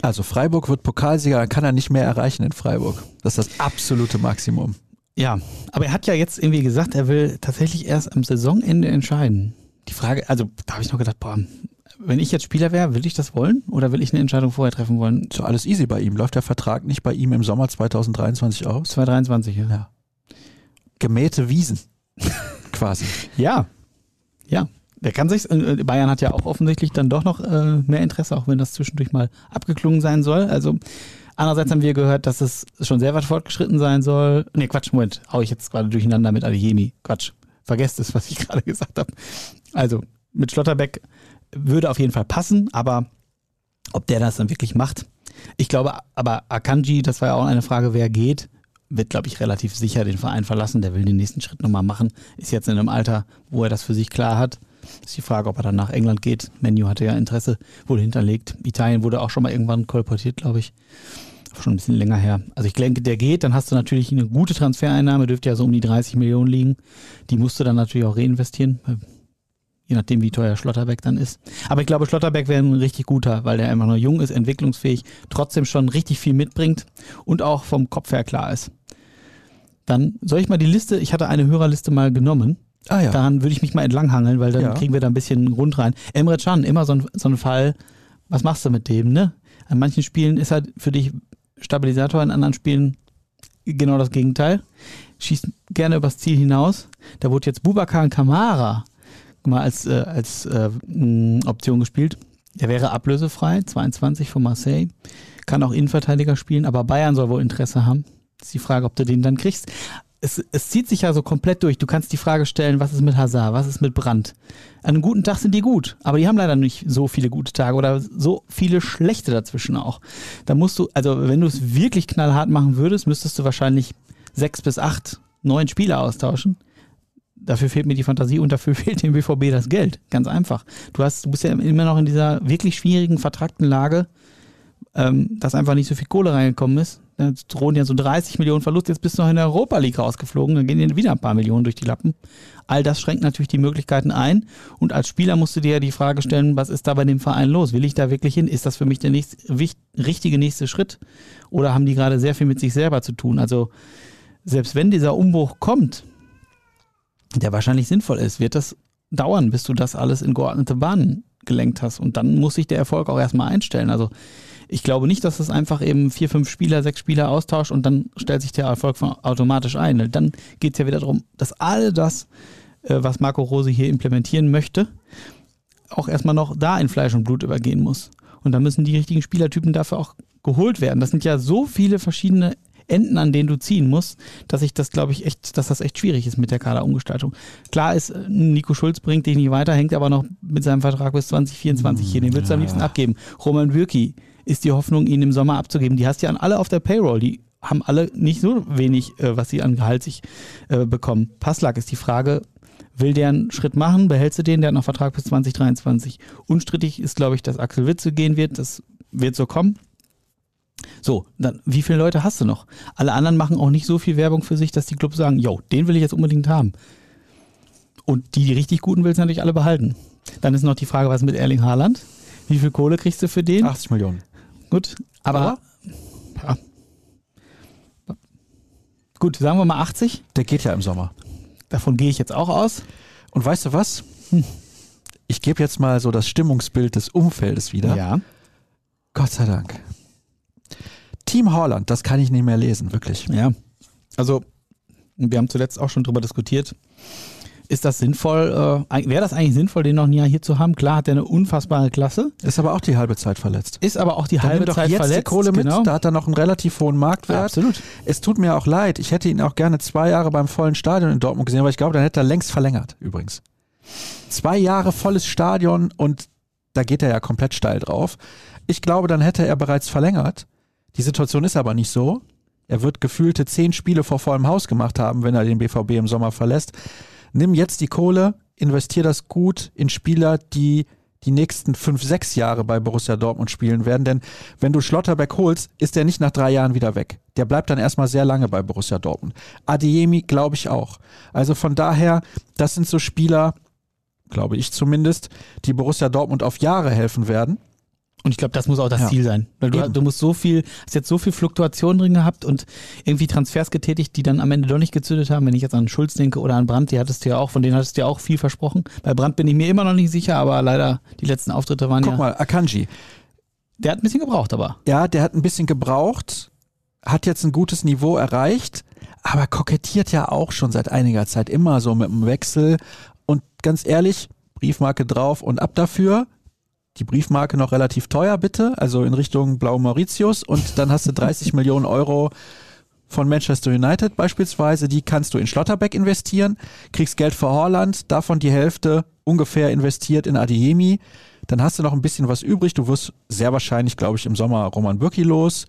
Also Freiburg wird Pokalsieger, dann kann er nicht mehr erreichen in Freiburg. Das ist das absolute Maximum. Ja, aber er hat ja jetzt irgendwie gesagt, er will tatsächlich erst am Saisonende entscheiden. Die Frage, also da habe ich noch gedacht, boah, wenn ich jetzt Spieler wäre, will ich das wollen oder will ich eine Entscheidung vorher treffen wollen? So alles easy bei ihm. Läuft der Vertrag nicht bei ihm im Sommer 2023 aus? 2023, ja. Ja. Gemähte Wiesen. *laughs* Quasi. Ja, ja. Der kann sich, äh, Bayern hat ja auch offensichtlich dann doch noch äh, mehr Interesse, auch wenn das zwischendurch mal abgeklungen sein soll. Also andererseits haben wir gehört, dass es schon sehr weit fortgeschritten sein soll. Nee, Quatsch, Moment, hau ich jetzt gerade durcheinander mit Adeyemi. Quatsch, vergesst es, was ich *laughs* gerade gesagt habe. Also mit Schlotterbeck würde auf jeden Fall passen, aber ob der das dann wirklich macht, ich glaube, aber Akanji, das war ja auch eine Frage, wer geht, wird, glaube ich, relativ sicher den Verein verlassen. Der will den nächsten Schritt nochmal machen. Ist jetzt in einem Alter, wo er das für sich klar hat. Ist die Frage, ob er dann nach England geht. Menu hatte ja Interesse wohl hinterlegt. Italien wurde auch schon mal irgendwann kolportiert, glaube ich. Schon ein bisschen länger her. Also ich denke, der geht, dann hast du natürlich eine gute Transfereinnahme, dürfte ja so um die 30 Millionen liegen. Die musst du dann natürlich auch reinvestieren, je nachdem, wie teuer Schlotterbeck dann ist. Aber ich glaube, Schlotterbeck wäre ein richtig guter, weil der einfach noch jung ist, entwicklungsfähig, trotzdem schon richtig viel mitbringt und auch vom Kopf her klar ist. Dann soll ich mal die Liste, ich hatte eine Hörerliste mal genommen. Ah ja. Daran würde ich mich mal entlanghangeln, weil dann Ja. kriegen wir da ein bisschen rund rein. Emre Can, immer so ein, so ein Fall, was machst du mit dem, ne? An manchen Spielen ist er für dich Stabilisator, in anderen Spielen genau das Gegenteil. Schießt gerne übers Ziel hinaus. Da wurde jetzt Bubakar Kamara mal als, äh, als äh, Option gespielt. Der wäre ablösefrei, 22 von Marseille. Kann auch Innenverteidiger spielen, aber Bayern soll wohl Interesse haben. Ist die Frage, ob du den dann kriegst. Es, es zieht sich ja so komplett durch. Du kannst die Frage stellen, was ist mit Hazard, was ist mit Brandt? An einem guten Tag sind die gut, aber die haben leider nicht so viele gute Tage oder so viele schlechte dazwischen auch. Da musst du, also wenn du es wirklich knallhart machen würdest, müsstest du wahrscheinlich sechs bis acht, neun Spieler austauschen. Dafür fehlt mir die Fantasie und dafür *laughs* fehlt dem BVB das Geld. Ganz einfach. Du hast, du bist ja immer noch in dieser wirklich schwierigen, vertrackten Lage, ähm, dass einfach nicht so viel Kohle reingekommen ist. Da drohen ja so 30 Millionen Verlust. Jetzt bist du noch in der Europa League rausgeflogen. Dann gehen dir wieder ein paar Millionen durch die Lappen. All das schränkt natürlich die Möglichkeiten ein. Und als Spieler musst du dir ja die Frage stellen, was ist da bei dem Verein los? Will ich da wirklich hin? Ist das für mich der nächste, wich- richtige nächste Schritt? Oder haben die gerade sehr viel mit sich selber zu tun? Also, selbst wenn dieser Umbruch kommt, der wahrscheinlich sinnvoll ist, wird das dauern, bis du das alles in geordnete Bahnen gelenkt hast. Und dann muss sich der Erfolg auch erstmal einstellen. Also ich glaube nicht, dass es einfach eben vier, fünf Spieler, sechs Spieler austauscht und dann stellt sich der Erfolg von automatisch ein. Dann geht es ja wieder darum, dass all das, äh, was Marco Rose hier implementieren möchte, auch erstmal noch da in Fleisch und Blut übergehen muss. Und dann müssen die richtigen Spielertypen dafür auch geholt werden. Das sind ja so viele verschiedene Enden, an denen du ziehen musst, dass ich das, glaube ich, echt, dass das echt schwierig ist mit der Kaderumgestaltung. Klar ist, äh, Nico Schulz bringt dich nicht weiter, hängt aber noch mit seinem Vertrag bis 2024 hier. Den würdest du am liebsten abgeben. Roman Bürki ist die Hoffnung, ihn im Sommer abzugeben. Die hast du ja an alle auf der Payroll. Die haben alle nicht so wenig, äh, was sie an Gehalt sich äh, bekommen. Passlack ist die Frage, will der einen Schritt machen? Behältst du den? Der hat noch Vertrag bis 2023. Unstrittig ist, glaube ich, dass Axel Witze gehen wird. Das wird so kommen. So, dann, wie viele Leute hast du noch? Alle anderen machen auch nicht so viel Werbung für sich, dass die Clubs sagen, yo, den will ich jetzt unbedingt haben. Und die, die richtig guten willst du natürlich alle behalten. Dann ist noch die Frage, was mit Erling Haaland? Wie viel Kohle kriegst du für den? 80 Millionen. Gut, aber, ja. gut, sagen wir mal 80. Der geht ja im Sommer. Davon gehe ich jetzt auch aus. Und weißt du was? Hm. Ich gebe jetzt mal so das Stimmungsbild des Umfeldes wieder. Ja. Gott sei Dank. Team Holland, das kann ich nicht mehr lesen, wirklich. Ja. Also, wir haben zuletzt auch schon drüber diskutiert. Ist das sinnvoll? Äh, Wäre das eigentlich sinnvoll, den noch ein Jahr hier zu haben? Klar hat er eine unfassbare Klasse, Ist aber auch die halbe Zeit verletzt. ist aber auch die Dann halbe Zeit jetzt verletzt. die Kohle mit, genau. da hat er noch einen relativ hohen Marktwert. Absolut. Es tut mir auch leid, ich hätte ihn auch gerne zwei Jahre beim vollen Stadion in Dortmund gesehen, aber ich glaube, dann hätte er längst verlängert, übrigens. Zwei Jahre volles Stadion und da geht er ja komplett steil drauf. Ich glaube, dann hätte er bereits verlängert. Die Situation ist aber nicht so. Er wird gefühlte zehn Spiele vor vollem Haus gemacht haben, wenn er den BVB im Sommer verlässt. Nimm jetzt die Kohle, investier das gut in Spieler, die die nächsten fünf, sechs Jahre bei Borussia Dortmund spielen werden. Denn wenn du Schlotterbeck holst, ist der nicht nach drei Jahren wieder weg. Der bleibt dann erstmal sehr lange bei Borussia Dortmund. Adeyemi glaube ich auch. Also von daher, das sind so Spieler, glaube ich zumindest, die Borussia Dortmund auf Jahre helfen werden. Und ich glaube, das muss auch das Ja. Ziel sein. Weil du, du musst so viel, hast jetzt so viel Fluktuation drin gehabt und irgendwie Transfers getätigt, die dann am Ende doch nicht gezündet haben. Wenn ich jetzt an Schulz denke oder an Brandt, die hattest du ja auch, von denen hattest du ja auch viel versprochen. Bei Brandt bin ich mir immer noch nicht sicher, aber leider die letzten Auftritte waren Guck ja. mal, Akanji. Der hat ein bisschen gebraucht, aber. Ja, der hat ein bisschen gebraucht, hat jetzt ein gutes Niveau erreicht, aber kokettiert ja auch schon seit einiger Zeit immer so mit dem Wechsel. Und ganz ehrlich, Briefmarke drauf und ab dafür. Die Briefmarke noch relativ teuer, bitte, also in Richtung Blau Mauritius. Und dann hast du *laughs* 30 Millionen Euro von Manchester United beispielsweise. Die kannst du in Schlotterbeck investieren, kriegst Geld für Holland, davon die Hälfte ungefähr investiert in Adiemi. Dann hast du noch ein bisschen was übrig. Du wirst sehr wahrscheinlich, glaube ich, im Sommer Roman Bürki los.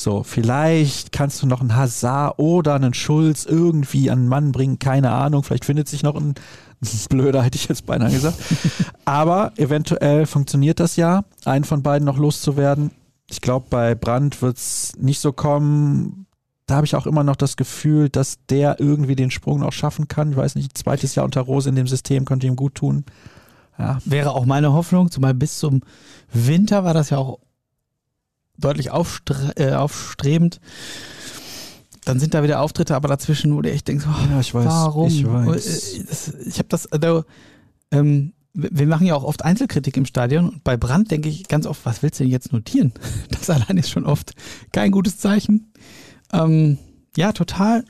So, vielleicht kannst du noch einen Hazard oder einen Schulz irgendwie an den Mann bringen, keine Ahnung. Vielleicht findet sich noch ein *laughs* Blöder, hätte ich jetzt beinahe gesagt. *laughs* Aber eventuell funktioniert das ja, einen von beiden noch loszuwerden. Ich glaube, bei Brandt wird es nicht so kommen. Da habe ich auch immer noch das Gefühl, dass der irgendwie den Sprung noch schaffen kann. Ich weiß nicht, zweites Jahr unter Rose in dem System könnte ihm gut tun. Ja, Wäre auch meine Hoffnung, zumal bis zum Winter war das ja auch deutlich aufstre äh, aufstrebend. Dann sind da wieder Auftritte, aber dazwischen, wo du echt denkst, oh, Ja, ich weiß, warum? ich weiß. Äh, das- Ich habe das, also, ähm, wir wir machen ja auch oft Einzelkritik im Stadion und bei Brand denke ich ganz oft, was willst du denn jetzt notieren? *laughs* Das allein ist schon oft kein gutes Zeichen. Ähm, ja, total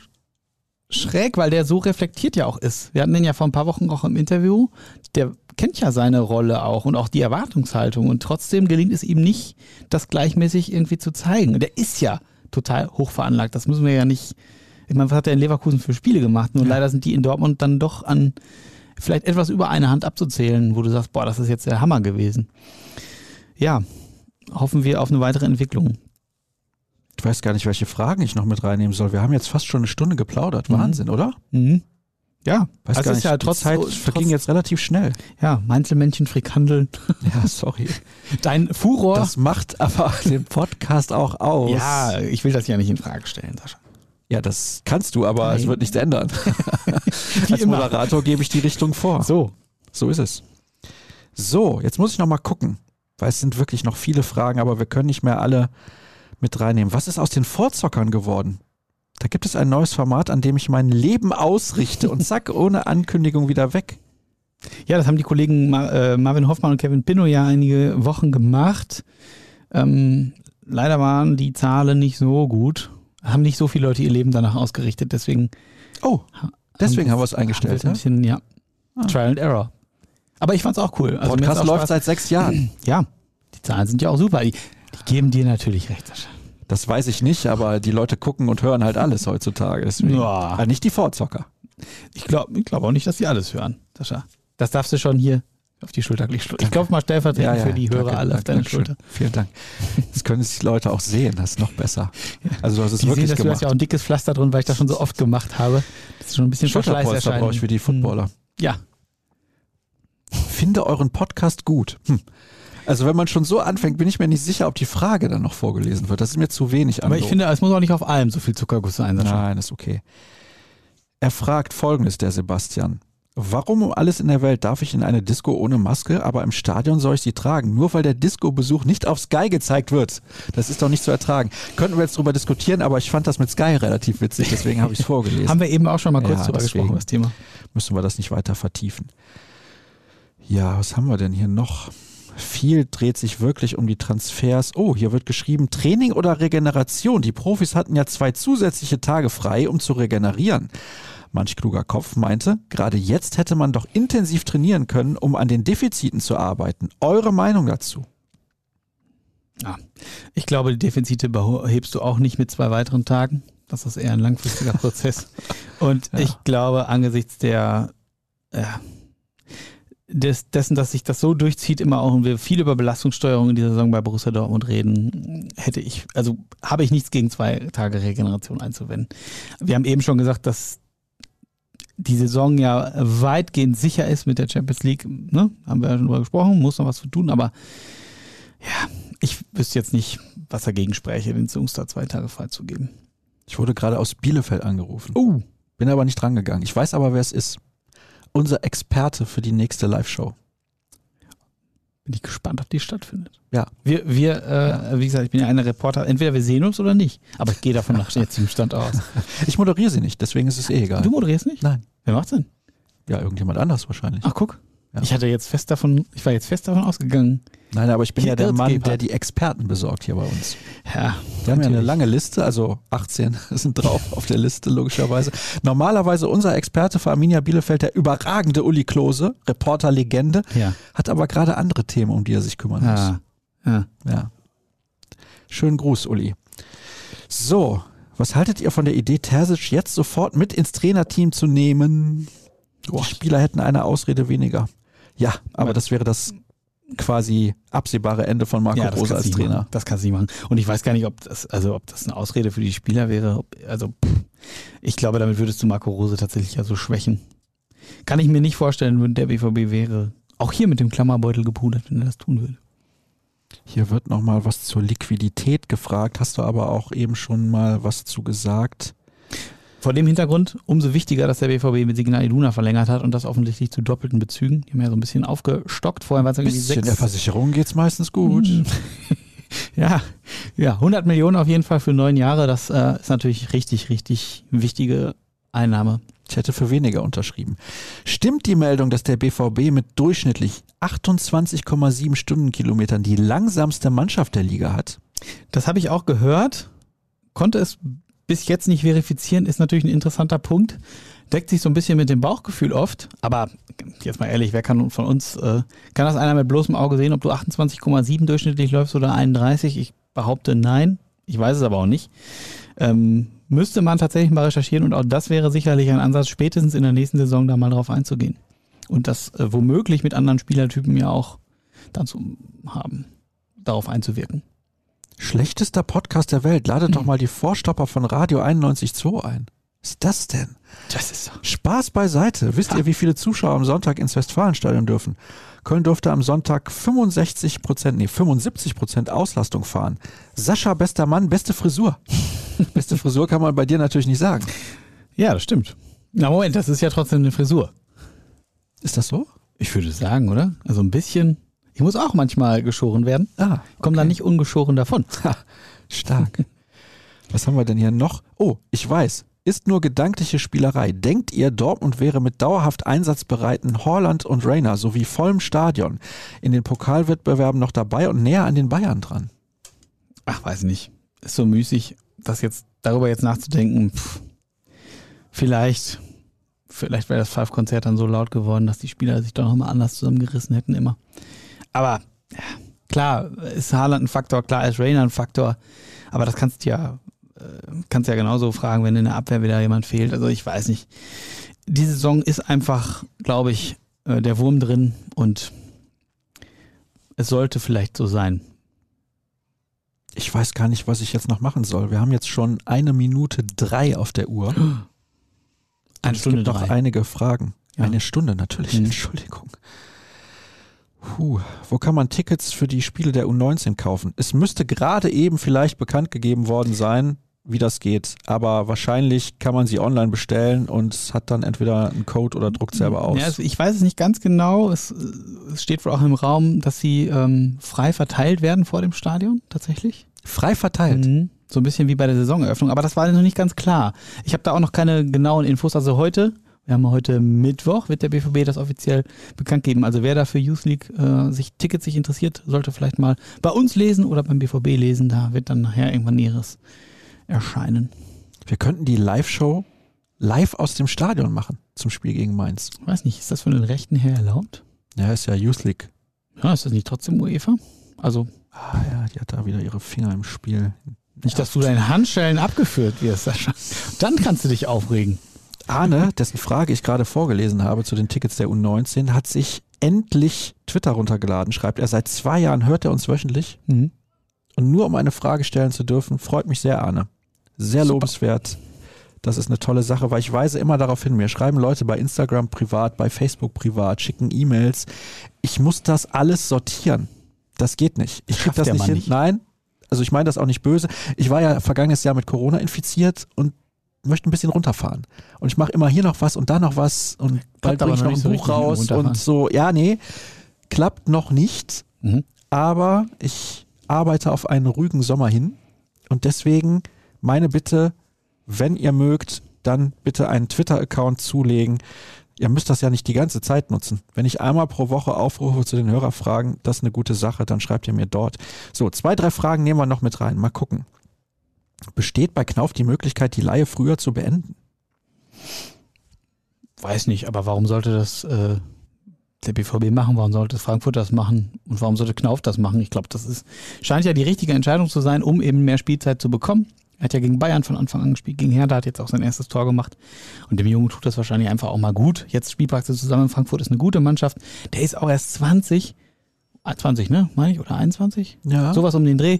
schräg, weil der so reflektiert ja auch ist. Wir hatten den ja vor ein paar Wochen auch im Interview. Der kennt ja seine Rolle auch und auch die Erwartungshaltung und trotzdem gelingt es ihm nicht, das gleichmäßig irgendwie zu zeigen. Und der ist ja total hoch veranlagt. Das müssen wir ja nicht. Ich meine, was hat er in Leverkusen für Spiele gemacht? Nur Ja. leider sind die in Dortmund dann doch an vielleicht etwas über eine Hand abzuzählen, wo du sagst, boah, das ist jetzt der Hammer gewesen. Ja, hoffen wir auf eine weitere Entwicklung. ich weiß gar nicht, welche Fragen ich noch mit reinnehmen soll. Wir haben jetzt fast schon eine Stunde geplaudert. Mhm. Wahnsinn, oder? Mhm. Ja, Weiß Also gar es nicht. ist ja die trotz- Zeit trotz- verging jetzt relativ schnell. ja, Mainzelmännchen, Frikandeln. Ja, sorry. *laughs* Dein Furor. Das macht aber den Podcast auch aus. ja, ich will das ja nicht in Frage stellen, Sascha. Ja, das kannst du, aber es Nein. wird nichts ändern. *laughs* Als immer. Moderator gebe ich die Richtung vor. So, So ist es. So, jetzt muss ich noch mal gucken, weil es sind wirklich noch viele Fragen, aber wir können nicht mehr alle mit reinnehmen. Was ist aus den Vorzockern geworden? Da gibt es ein neues Format, an dem ich mein Leben ausrichte und zack, *laughs* ohne Ankündigung wieder weg. Ja, das haben die Kollegen Ma äh, Marvin Hoffmann und Kevin Pinnow ja einige Wochen gemacht. Ähm, leider waren die Zahlen nicht so gut. Haben nicht so viele Leute ihr Leben danach ausgerichtet. Deswegen Oh, deswegen haben wir es haben eingestellt. wir ein bisschen, ja, Ah. Trial and Error. Aber ich fand's auch cool. Also Podcast läuft seit sechs Jahren. *clears throat* Ja, die Zahlen sind ja auch super. Die, die geben dir natürlich recht, Sascha. Das weiß ich nicht, aber die Leute gucken und hören halt alles heutzutage. Deswegen. Ja. Ah, nicht die Vorzocker. Ich glaube ich glaub auch nicht, dass die alles hören, Sascha. Das darfst du schon hier auf die Schulter legen. Ich klopfe mal stellvertretend für die Hörer danke, alle auf deine danke schön. Schulter. Vielen Dank. Das können sich die Leute auch sehen, das ist noch besser. Also du hast es Die sehen, wirklich dass du gemacht. hast ja auch ein dickes Pflaster drin, weil ich das schon so oft gemacht habe. Das ist schon ein bisschen Schulterpolster brauche ich für die Footballer. Ja, Finde euren Podcast gut. Hm. Also wenn man schon so anfängt, bin ich mir nicht sicher, ob die Frage dann noch vorgelesen wird. Das ist mir zu wenig. aber ich Anlob. finde, es muss auch nicht auf allem so viel Zuckerguss sein. Sascha. Nein, ist okay. Er fragt folgendes, der Sebastian. Warum um alles in der Welt darf ich in eine Disco ohne Maske, aber im Stadion soll ich sie tragen? Nur weil der Disco-Besuch nicht auf Sky gezeigt wird. Das ist doch nicht zu ertragen. Könnten wir jetzt drüber diskutieren, aber ich fand das mit Sky relativ witzig, deswegen habe ich es *laughs* vorgelesen. Haben wir eben auch schon mal kurz Ja, drüber gesprochen, das Thema. Müssen wir das nicht weiter vertiefen. Ja, was haben wir denn hier noch? Viel dreht sich wirklich um die Transfers. Oh, hier wird geschrieben Training oder Regeneration. Die Profis hatten ja zwei zusätzliche Tage frei, um zu regenerieren. Manch kluger Kopf meinte, gerade jetzt hätte man doch intensiv trainieren können, um an den Defiziten zu arbeiten. Eure Meinung dazu? Ja. Ich glaube, die Defizite behebst du auch nicht mit zwei weiteren Tagen. Das ist eher ein langfristiger *laughs* Prozess. Und ja. ich glaube, angesichts der, ja, des, dessen, dass sich das so durchzieht, immer auch und wir viel über Belastungssteuerung in dieser Saison bei Borussia Dortmund reden, hätte ich, also habe ich nichts gegen zwei Tage Regeneration einzuwenden. Wir haben eben schon gesagt, dass die Saison ja weitgehend sicher ist mit der Champions League, ne? haben wir ja schon drüber gesprochen, muss noch was zu tun, aber ja, ich wüsste jetzt nicht, was dagegen spräche, den da zwei Tage freizugeben. Ich wurde gerade aus Bielefeld angerufen. Oh. Bin aber nicht drangegangen. Ich weiß aber, wer es ist. Unser Experte für die nächste Live-Show. Bin ich gespannt, ob die stattfindet. Ja. Wir, wir äh, ja. wie gesagt, ich bin ja einer Reporter. Entweder wir sehen uns oder nicht. Aber ich gehe davon nach jetzigem Stand aus. *laughs* Ich moderiere sie nicht, deswegen ist es eh egal. Du moderierst nicht? Nein. Wer macht's denn? Ja, irgendjemand anders wahrscheinlich. Ach, guck. Ja. Ich hatte jetzt fest davon, ich war jetzt fest davon ausgegangen. Nein, aber ich bin ja der Mann, der die Experten besorgt hier bei uns. Ja. Wir haben ja eine lange Liste, also 18 *laughs* sind drauf auf der Liste, logischerweise. Normalerweise unser Experte für Arminia Bielefeld, der überragende Uli Klose, Reporter-Legende, ja. hat aber gerade andere Themen, um die er sich kümmern muss. Ja. ja. ja. Schönen Gruß, Uli. So, was haltet ihr von der Idee, Terzic jetzt sofort mit ins Trainerteam zu nehmen? Die Spieler hätten eine Ausrede weniger. Ja, aber das wäre das quasi absehbare Ende von Marco ja, Rose als Trainer. Machen. Das kann sie machen. Und ich weiß gar nicht, ob das, also ob das eine Ausrede für die Spieler wäre. Also ich glaube, damit würdest du Marco Rose tatsächlich ja so schwächen. Kann ich mir nicht vorstellen, wenn der BVB wäre auch hier mit dem Klammerbeutel gepudert, wenn er das tun würde. Hier wird nochmal was zur Liquidität gefragt. Hast du aber auch eben schon mal was zu gesagt? Vor dem Hintergrund umso wichtiger, dass der BVB mit Signal Iduna verlängert hat und das offensichtlich zu doppelten Bezügen. Die haben ja so ein bisschen aufgestockt. Vorher war es irgendwie sechs. In der Versicherung geht es meistens gut. Hm. *laughs* ja, ja, 100 Millionen auf jeden Fall für neun Jahre. Das äh, ist natürlich richtig, richtig wichtige Einnahme. Ich hätte für weniger unterschrieben. Stimmt die Meldung, dass der BVB mit durchschnittlich 28,7 Stundenkilometern die langsamste Mannschaft der Liga hat? Das habe ich auch gehört. Konnte es bis jetzt nicht verifizieren, ist natürlich ein interessanter Punkt. Deckt sich so ein bisschen mit dem Bauchgefühl oft. Aber jetzt mal ehrlich, wer kann von uns, äh, kann das einer mit bloßem Auge sehen, ob du 28,7 durchschnittlich läufst oder 31? Ich behaupte nein. Ich weiß es aber auch nicht. Ähm, müsste man tatsächlich mal recherchieren und auch das wäre sicherlich ein Ansatz, spätestens in der nächsten Saison da mal drauf einzugehen. Und das äh, womöglich mit anderen Spielertypen ja auch dann zu haben, darauf einzuwirken. Schlechtester Podcast der Welt. Ladet hm. doch mal die Vorstopper von Radio 91.2 ein. Was ist das denn? Das ist so. Spaß beiseite. Wisst ihr, wie viele Zuschauer am Sonntag ins Westfalenstadion dürfen? Köln durfte am Sonntag 65 Prozent, nee, 75 Prozent Auslastung fahren. Sascha, bester Mann, beste Frisur. *laughs* beste Frisur kann man bei dir natürlich nicht sagen. Ja, das stimmt. Na Moment, das ist ja trotzdem eine Frisur. Ist das so? Ich würde sagen, oder? Also ein bisschen. Ich muss auch manchmal geschoren werden. Ah, okay. Komme da nicht ungeschoren davon. *laughs* Ha, stark. Was haben wir denn hier noch? Oh, ich weiß. Ist nur gedankliche Spielerei. Denkt ihr, Dortmund wäre mit dauerhaft einsatzbereiten Horland und Rainer sowie vollem Stadion in den Pokalwettbewerben noch dabei und näher an den Bayern dran? Ach, weiß nicht. Ist so müßig, das jetzt darüber jetzt nachzudenken. Pff, vielleicht, vielleicht wäre das Five-Konzert dann so laut geworden, dass die Spieler sich doch nochmal anders zusammengerissen hätten immer. Aber ja, klar ist Haaland ein Faktor, klar ist Rainer ein Faktor, aber das kannst du ja, äh, kannst ja genauso fragen, wenn in der Abwehr wieder jemand fehlt. Also ich weiß nicht. Die Saison ist einfach, glaube ich, äh, der Wurm drin und es sollte vielleicht so sein. Ich weiß gar nicht, was ich jetzt noch machen soll. Wir haben jetzt schon eine Minute drei auf der Uhr. Eine Stunde es gibt noch einige Fragen. Ja. Eine Stunde natürlich, mhm. Entschuldigung. Puh, wo kann man Tickets für die Spiele der U19 kaufen? Es müsste gerade eben vielleicht bekannt gegeben worden sein, wie das geht. Aber wahrscheinlich kann man sie online bestellen und hat dann entweder einen Code oder druckt selber aus. Ja, also ich weiß es nicht ganz genau. Es, es, steht wohl auch im Raum, dass sie ähm, frei verteilt werden vor dem Stadion, tatsächlich. Frei verteilt? Mhm. So ein bisschen wie bei der Saisoneröffnung. Aber das war noch nicht ganz klar. Ich habe da auch noch keine genauen Infos. Also heute Wir haben heute Mittwoch, wird der BVB das offiziell bekannt geben. Also wer da für Youth League äh, sich Tickets sich interessiert, sollte vielleicht mal bei uns lesen oder beim BVB lesen. Da wird dann nachher irgendwann Näheres erscheinen. Wir könnten die Live-Show live aus dem Stadion machen zum Spiel gegen Mainz. Weiß nicht, ist das von den Rechten her erlaubt? Ja, ist ja Youth League. Ja, ist das nicht trotzdem UEFA? Also. Ah ja, die hat da wieder ihre Finger im Spiel. Nicht, dass du deinen Handschellen abgeführt wirst, Sascha. Dann kannst du dich aufregen. Arne, dessen Frage ich gerade vorgelesen habe zu den Tickets der U19, hat sich endlich Twitter runtergeladen, schreibt er. Seit zwei Jahren hört er uns wöchentlich. Mhm. Und nur um eine Frage stellen zu dürfen, freut mich sehr, Arne. Sehr Super. lobenswert. Das ist eine tolle Sache, weil ich weise immer darauf hin. Mir schreiben Leute bei Instagram privat, bei Facebook privat, schicken E-Mails. Ich muss das alles sortieren. Das geht nicht. Ich krieg das nicht hin. Nicht. Nein, also ich meine das auch nicht böse. Ich war ja vergangenes Jahr mit Corona infiziert und möchte ein bisschen runterfahren. Und ich mache immer hier noch was und da noch was und bald bringe ich noch ein Buch so raus und so. Ja, nee, klappt noch nicht. Mhm. Aber ich arbeite auf einen ruhigen Sommer hin und deswegen meine Bitte, wenn ihr mögt, dann bitte einen Twitter-Account zulegen. Ihr müsst das ja nicht die ganze Zeit nutzen. Wenn ich einmal pro Woche aufrufe zu den Hörerfragen, das ist eine gute Sache, dann schreibt ihr mir dort. So, zwei, drei Fragen nehmen wir noch mit rein. Mal gucken. Besteht bei Knauf die Möglichkeit, die Laie früher zu beenden? Weiß nicht, aber warum sollte das äh, der BVB machen? Warum sollte Frankfurt das machen? Und warum sollte Knauf das machen? Ich glaube, das ist, scheint ja die richtige Entscheidung zu sein, um eben mehr Spielzeit zu bekommen. Er hat ja gegen Bayern von Anfang an gespielt, gegen Hertha hat jetzt auch sein erstes Tor gemacht. Und dem Jungen tut das wahrscheinlich einfach auch mal gut. Jetzt Spielpraxis zusammen. Frankfurt ist eine gute Mannschaft. Der ist auch erst 20. 20, ah, ne? Meine ich? Oder 21? Ja. Sowas um den Dreh.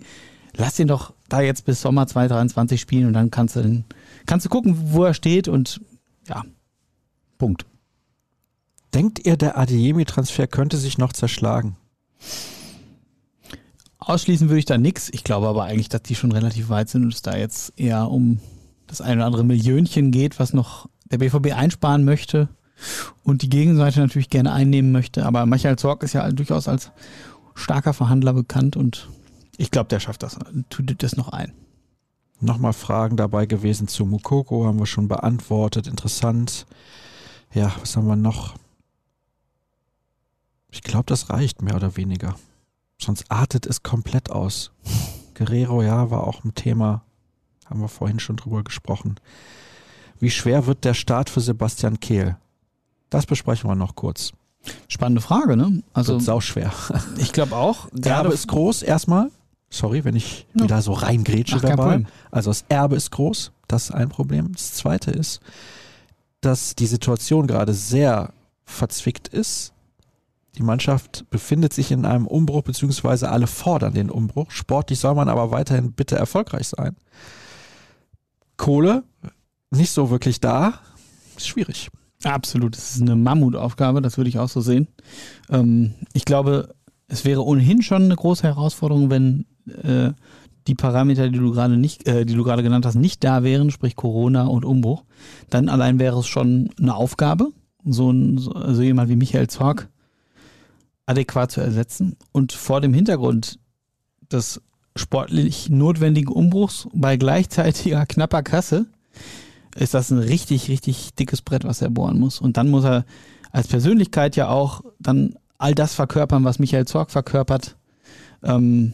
Lass ihn doch da jetzt bis Sommer 2023 spielen und dann kannst du, kannst du gucken, wo er steht und ja, Punkt. Denkt ihr, der Adeyemi-Transfer könnte sich noch zerschlagen? Ausschließen würde ich da nichts. Ich glaube aber eigentlich, dass die schon relativ weit sind und es da jetzt eher um das ein oder andere Millionchen geht, was noch der BVB einsparen möchte und die Gegenseite natürlich gerne einnehmen möchte. Aber Michael Zorg ist ja durchaus als starker Verhandler bekannt und ich glaube, der schafft das, tut das noch ein. Nochmal Fragen dabei gewesen zu Mukoko, haben wir schon beantwortet. Interessant. Ja, was haben wir noch? Ich glaube, das reicht mehr oder weniger. Sonst artet es komplett aus. Guerrero, ja, war auch ein Thema. Haben wir vorhin schon drüber gesprochen. Wie schwer wird der Start für Sebastian Kehl? Das besprechen wir noch kurz. Spannende Frage, ne? Also wird sau schwer. Ich glaube auch. Der Erbe ist groß erstmal. Sorry, wenn ich ja. wieder so reingrätsche dabei. Also das Erbe ist groß, das ist ein Problem. Das zweite ist, dass die Situation gerade sehr verzwickt ist die Mannschaft befindet sich in einem Umbruch, beziehungsweise alle fordern den Umbruch. Sportlich soll man aber weiterhin bitte erfolgreich sein. Kohle nicht so wirklich da. Ist schwierig. Absolut, das ist eine Mammutaufgabe, das würde ich auch so sehen. Ähm, ich glaube, es wäre ohnehin schon eine große Herausforderung, wenn äh, die Parameter, die du gerade nicht, äh, die du gerade genannt hast, nicht da wären, sprich Corona und Umbruch. Dann allein wäre es schon eine Aufgabe, so, ein, so jemand wie Michael Zorg adäquat zu ersetzen. Und vor dem Hintergrund des sportlich notwendigen Umbruchs bei gleichzeitiger knapper Kasse ist das ein richtig, richtig dickes Brett, was er bohren muss. Und dann muss er als Persönlichkeit ja auch dann all das verkörpern, was Michael Zorg verkörpert. Ähm,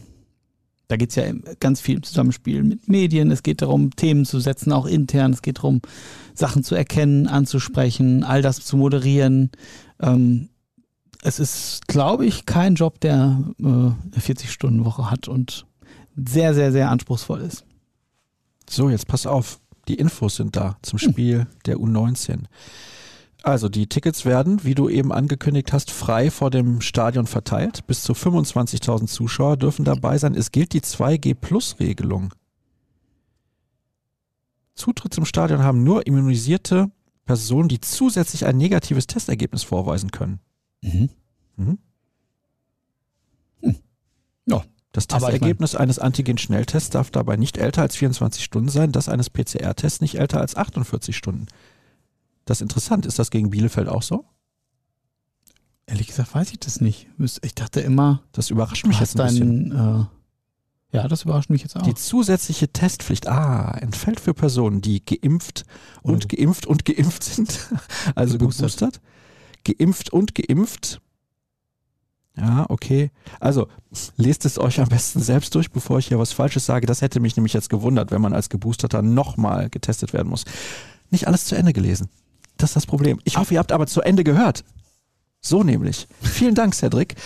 da geht es ja ganz viel im Zusammenspiel mit Medien. Es geht darum, Themen zu setzen, auch intern. Es geht darum, Sachen zu erkennen, anzusprechen, all das zu moderieren. Ähm, es ist, glaube ich, kein Job, der äh, eine 40-Stunden-Woche hat und sehr, sehr, sehr anspruchsvoll ist. So, jetzt pass auf. Die Infos sind da zum hm. Spiel hm. der U19. Also die Tickets werden, wie du eben angekündigt hast, frei vor dem Stadion verteilt. Bis zu 25.000 Zuschauer dürfen dabei sein. Es gilt die 2G-Plus-Regelung. Zutritt zum Stadion haben nur immunisierte Personen, die zusätzlich ein negatives Testergebnis vorweisen können. Mhm. Mhm. Hm. Ja. Das Testergebnis eines Antigen-Schnelltests darf dabei nicht älter als 24 Stunden sein, das eines PCR-Tests nicht älter als 48 Stunden. Das ist interessant. Ist das gegen Bielefeld auch so? Ehrlich gesagt weiß ich das nicht. Ich dachte immer. Das überrascht mich jetzt ein bisschen. Äh, Ja, das überrascht mich jetzt auch. Die zusätzliche Testpflicht, ah, entfällt für Personen, die geimpft und Oh. geimpft und geimpft sind, *laughs* also Geboostert. geboostert, geimpft und geimpft. Ja, okay. Also, lest es euch am besten selbst durch, bevor ich hier was Falsches sage. Das hätte mich nämlich jetzt gewundert, wenn man als Geboosterter nochmal getestet werden muss. Nicht alles zu Ende gelesen. Das ist das Problem. Ich hoffe, ihr habt aber zu Ende gehört. So nämlich. Vielen Dank, Cedric.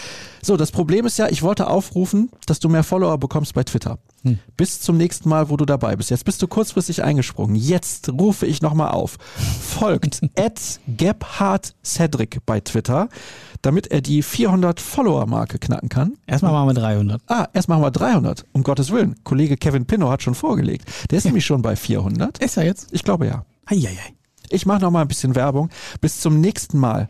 So, das Problem ist ja, ich wollte aufrufen, dass du mehr Follower bekommst bei Twitter. Hm. Bis zum nächsten Mal, wo du dabei bist. Jetzt bist du kurzfristig eingesprungen. Jetzt rufe ich nochmal auf. Folgt *laughs* at Gebhard Cedric bei Twitter, damit er die 400 Follower-Marke knacken kann. Erstmal machen wir 300. Ah, erst machen wir 300. Um Gottes Willen. Kollege Kevin Pinnow hat schon vorgelegt. Der ist nämlich schon bei 400. Ist er jetzt? Ich glaube ja. Eieiei. Ich mache noch mal ein bisschen Werbung. Bis zum nächsten Mal,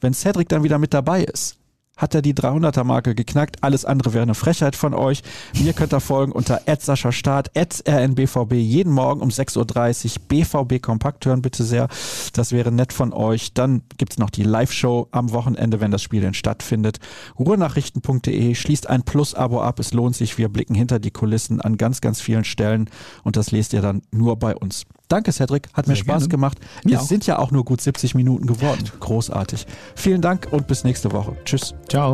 wenn Cedric dann wieder mit dabei ist, hat er die 300er-Marke geknackt. Alles andere wäre eine Frechheit von euch. Mir könnt ihr folgen unter Start, rnbvb, jeden Morgen um 6.30 Uhr. BVB Kompakt hören bitte sehr. Das wäre nett von euch. Dann gibt's noch die Live-Show am Wochenende, wenn das Spiel denn stattfindet. Ruhrnachrichten.de schließt ein Plus-Abo ab. Es lohnt sich. Wir blicken hinter die Kulissen an ganz, ganz vielen Stellen. Und das lest ihr dann nur bei uns. Danke, Cedric. Hat mir Sehr Spaß gerne. gemacht. Mir es auch. sind ja auch nur gut 70 Minuten geworden. Großartig. Vielen Dank und bis nächste Woche. Tschüss. Ciao.